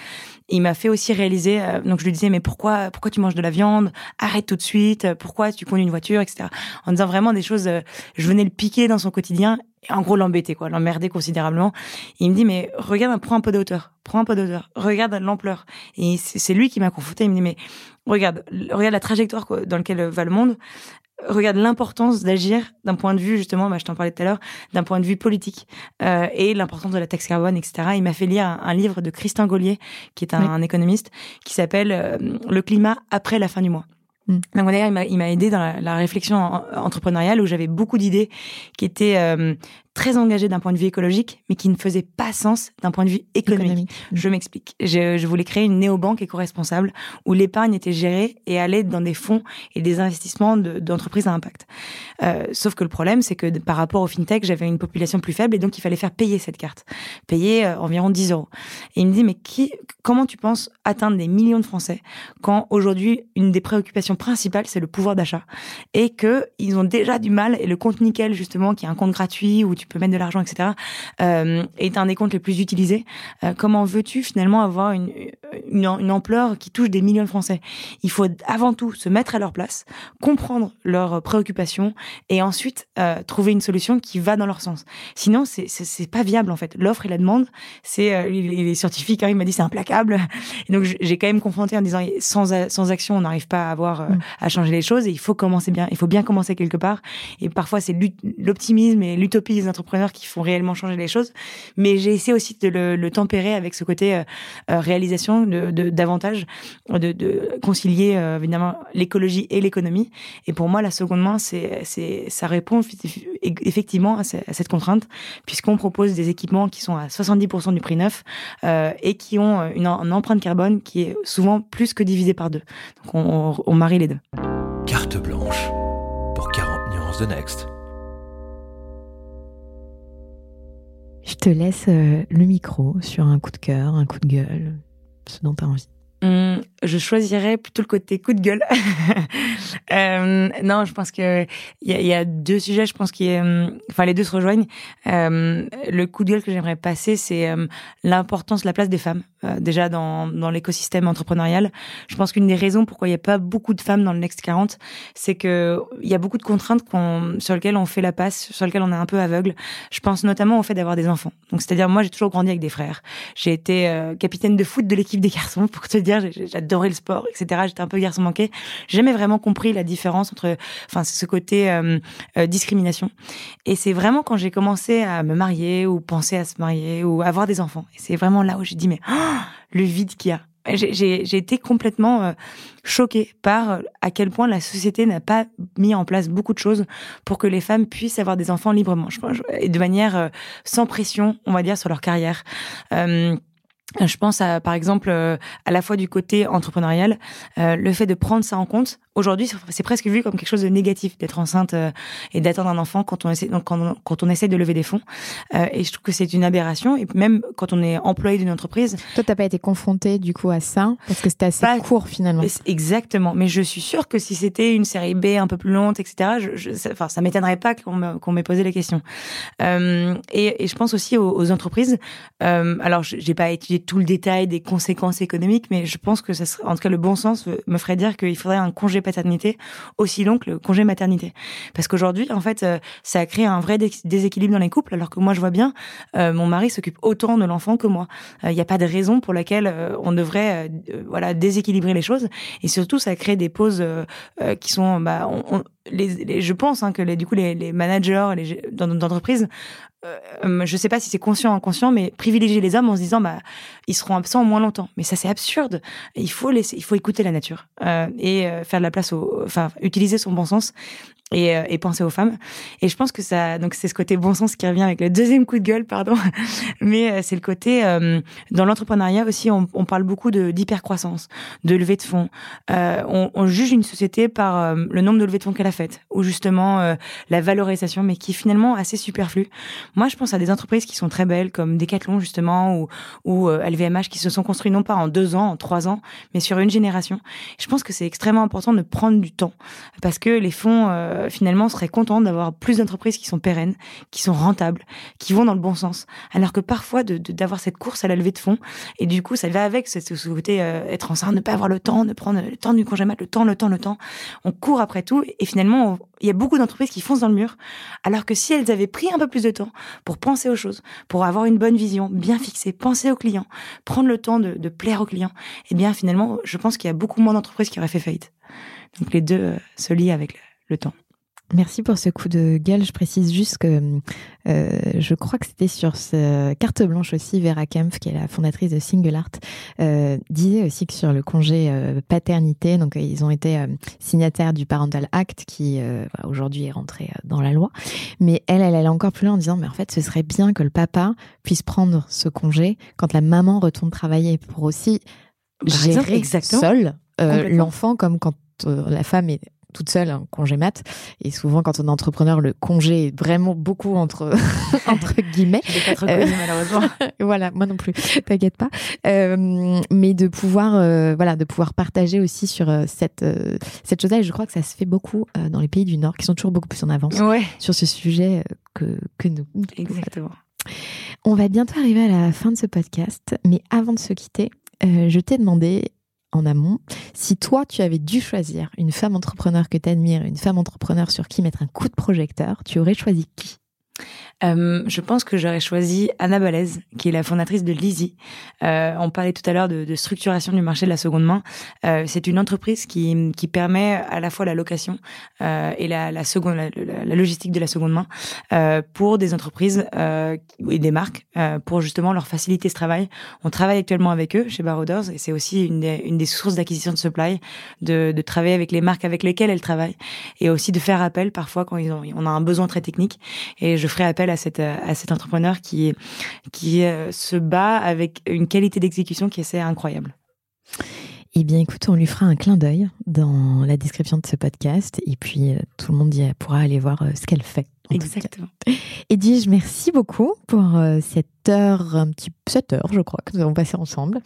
il m'a fait aussi réaliser. donc je lui disais mais pourquoi pourquoi tu manges de la viande? Arrête tout de suite. Pourquoi tu conduis une voiture, etc. En disant vraiment des choses. je venais le piquer dans son quotidien en gros l'embêter quoi, l'emmerder considérablement. Et il me dit mais regarde, prends un peu de hauteur, prends un peu de hauteur, regarde l'ampleur. Et c'est lui qui m'a confronté. Il me dit mais regarde, regarde la trajectoire quoi, dans laquelle va le monde. Regarde l'importance d'agir d'un point de vue justement, bah, je t'en parlais tout à l'heure, d'un point de vue politique euh, et l'importance de la taxe carbone, etc. Il m'a fait lire un, un livre de Christian Gaulier, qui est un, Oui. un économiste, qui s'appelle euh, Le climat après la fin du mois. Mm. Donc d'ailleurs, il m'a- aidé dans la, réflexion en- entrepreneuriale où j'avais beaucoup d'idées qui étaient euh, très engagées d'un point de vue écologique, mais qui ne faisaient pas sens d'un point de vue économique. Économique. Je m'explique. Je, je voulais créer une néobanque éco-responsable où l'épargne était gérée et allait dans des fonds et des investissements de- d'entreprises à impact. Euh, sauf que le problème, c'est que par rapport au fintech, j'avais une population plus faible et donc il fallait faire payer cette carte, payer euh, environ 10 euros. Et il me dit mais qui, comment tu penses atteindre des millions de Français quand aujourd'hui une des préoccupations principales c'est le pouvoir d'achat? Et que ils ont déjà du mal et le compte nickel justement qui est un compte gratuit où tu peux mettre de l'argent etc euh, est un des comptes les plus utilisés. Euh, comment veux-tu finalement avoir une, une, une ampleur qui touche des millions de Français? Il faut avant tout se mettre à leur place, comprendre leurs préoccupations et ensuite euh, trouver une solution qui va dans leur sens. Sinon, c'est c'est pas viable en fait. L'offre et la demande, c'est euh, il, il est scientifique. Hein, il m'a dit c'est implacable. Et donc j'ai quand même confronté en disant sans sans action, on n'arrive pas à avoir euh, Mm. à changer les choses. Et il faut commencer bien. Il faut bien commencer quelque part. Et parfois c'est l'optimisme et l'utopie des entrepreneurs qui font réellement changer les choses. Mais j'ai essayé aussi de le, tempérer avec ce côté euh, euh, réalisation de, davantage de, concilier euh, évidemment l'écologie et l'économie. Et pour moi, la seconde main, c'est, ça répond effectivement à, ce- à cette contrainte, puisqu'on propose des équipements qui sont à 70% du prix neuf et qui ont une, empreinte carbone qui est souvent plus que divisée par deux. Donc on, on, on marie les deux. Carte blanche pour 40 nuances de Next. Je te laisse euh, le micro sur un coup de cœur, un coup de gueule, ce dont tu as envie. Hum, je choisirais plutôt le côté coup de gueule. Euh, non, je pense que il y a, deux sujets. Je pense a, hum, enfin les deux se rejoignent. Euh, le coup de gueule que j'aimerais passer, c'est hum, l'importance, la place des femmes euh, déjà dans l'écosystème entrepreneurial. Je pense qu'une des raisons pourquoi il n'y a pas beaucoup de femmes dans le Next 40, c'est que il y a beaucoup de contraintes sur lesquelles on fait la passe, sur lesquelles on est un peu aveugle. Je pense notamment au fait d'avoir des enfants. Donc c'est-à-dire moi j'ai toujours grandi avec des frères. J'ai été euh, capitaine de foot de l'équipe des garçons pour te dire. J'adorais le sport, etc. J'étais un peu garçon manqué. J'ai jamais vraiment compris la différence entre, enfin, ce côté euh, euh, discrimination. Et c'est vraiment quand j'ai commencé à me marier ou penser à se marier ou avoir des enfants. Et c'est vraiment là où j'ai dit mais oh, le vide qu'il y a. J'ai été complètement euh, choquée par à quel point la société n'a pas mis en place beaucoup de choses pour que les femmes puissent avoir des enfants librement, je pense, et de manière sans pression, on va dire, sur leur carrière. Je pense à, par exemple, euh, à la fois du côté entrepreneurial, euh, le fait de prendre ça en compte. Aujourd'hui, c'est- presque vu comme quelque chose de négatif d'être enceinte euh, et d'attendre un enfant quand on essaie, donc quand, on, quand on essaie de lever des fonds. Euh, et je trouve que c'est une aberration. Et même quand on est employé d'une entreprise, Toi, t'as pas été confronté du coup à ça? Parce que c'était assez Pas- court finalement. Exactement. Mais je suis sûre que si c'était une série B un peu plus lente, etc., je, je, ça, enfin, ça m'étonnerait pas qu'on m'ait posé la question. Euh, et, et je pense aussi aux, aux entreprises. Alors, je- j'ai pas étudié tout le détail des conséquences économiques, mais je pense que ça serait, en tout cas, le bon sens me ferait dire qu'il faudrait un congé paternité aussi long que le congé maternité. Parce qu'aujourd'hui, en fait, euh, ça a créé un vrai dé- déséquilibre dans les couples, alors que moi, je vois bien, euh, mon mari s'occupe autant de l'enfant que moi. Il n'y a pas de raison pour laquelle euh, on devrait, euh, euh, voilà, déséquilibrer les choses. Et surtout, ça crée des pauses euh, euh, qui sont, bah, je pense hein, que les, du coup les, les managers les, dans notre entreprise euh, je sais pas si c'est conscient ou inconscient, mais privilégier les hommes en se disant bah ils seront absents moins longtemps. Mais ça c'est absurde. Il faut laisser, il faut écouter la nature euh, et euh, faire de la place au, enfin utiliser son bon sens et, euh, et penser aux femmes. Et je pense que ça, donc c'est ce côté bon sens qui revient avec le deuxième coup de gueule, pardon. Mais euh, c'est le côté euh, dans l'entrepreneuriat aussi, on, on parle beaucoup de d'hypercroissance, de levée de fonds. Euh, on, on juge une société par euh, le nombre de levées de fonds qu'elle a faites, ou justement euh, la valorisation, mais qui est finalement assez superflu. Moi, je pense à des entreprises qui sont très belles, comme Decathlon justement, ou, ou euh, LVMH, qui se sont construits non pas en deux ans, en trois ans, mais sur une génération. Je pense que c'est extrêmement important de prendre du temps, parce que les fonds euh, finalement seraient contents d'avoir plus d'entreprises qui sont pérennes, qui sont rentables, qui vont dans le bon sens. Alors que parfois de- de- d'avoir cette course à la levée de fonds, et du coup ça va avec ce, ce côté euh, être enceinte, ne pas avoir le temps, de prendre le temps du congé mat, le temps, le temps, le temps. On court après tout, et finalement il y a beaucoup d'entreprises qui foncent dans le mur, alors que si elles avaient pris un peu plus de temps pour penser aux choses, pour avoir une bonne vision, bien fixée, penser aux clients, prendre le temps de, plaire aux clients, eh bien finalement, je pense qu'il y a beaucoup moins d'entreprises qui auraient fait faillite. Donc les deux euh, se lient avec le temps. Merci pour ce coup de gueule. Je précise juste que euh, je crois que c'était sur ce carte blanche aussi, Vera Kempf, qui est la fondatrice de Single Art, euh, disait aussi que sur le congé euh, paternité, donc ils ont été signataires du Parental Act qui aujourd'hui est rentré dans la loi, mais elle, elle allait encore plus loin en disant mais en fait ce serait bien que le papa puisse prendre ce congé quand la maman retourne travailler pour aussi Par exemple, gérer exactement. seul euh, Complètement. l'enfant comme quand la femme est toute seule en congé mat. Et souvent quand on est entrepreneur le congé est vraiment beaucoup entre entre guillemets. Je pas trop Euh, connu, malheureusement. voilà moi non plus t'inquiète pas. Euh, mais de pouvoir euh, voilà de pouvoir partager aussi sur euh, cette euh, cette chose là et je crois que ça se fait beaucoup euh, dans les pays du nord qui sont toujours beaucoup plus en avance Ouais, sur ce sujet euh, que que nous. Exactement. on va bientôt arriver à la fin de ce podcast, mais avant de se quitter, euh, je t'ai demandé en amont. Si toi tu avais dû choisir une femme entrepreneur que tu admires, une femme entrepreneur sur qui mettre un coup de projecteur, tu aurais choisi qui? Euh, je pense que j'aurais choisi Anna Balèze, qui est la fondatrice de Lizzy. Euh, on parlait tout à l'heure de, de structuration du marché de la seconde main. Euh, c'est une entreprise qui, qui permet à la fois la location euh, et la, la, seconde, la, la- logistique de la seconde main euh, pour des entreprises et des marques pour justement leur faciliter ce travail. On travaille actuellement avec eux chez Barouders et c'est aussi une des, une des sources d'acquisition de supply, de, de travailler avec les marques avec lesquelles elles travaillent et aussi de faire appel parfois quand ils ont, on a un besoin très technique. Et je ferai appel à cette à cet entrepreneur qui qui euh, se bat avec une qualité d'exécution qui est assez incroyable. Eh bien écoute, on lui fera un clin d'œil dans la description de ce podcast et puis euh, tout le monde y pourra aller voir euh, ce qu'elle fait. Exactement. Et dis-je merci beaucoup pour cette heure, un petit, cette heure, je crois, que nous avons passé ensemble.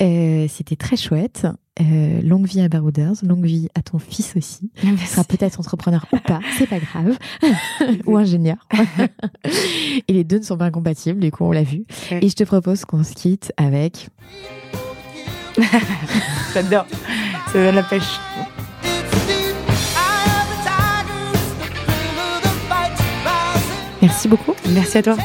Euh, C'était très chouette. Euh, longue vie à Barouders, longue vie à ton fils aussi. Il sera peut-être entrepreneur ou pas, c'est pas grave. ou ingénieur. Et les deux ne sont pas incompatibles, du coup, on l'a vu. Et je te propose qu'on se quitte avec. J'adore. Ça donne la pêche. Merci beaucoup. Merci à toi.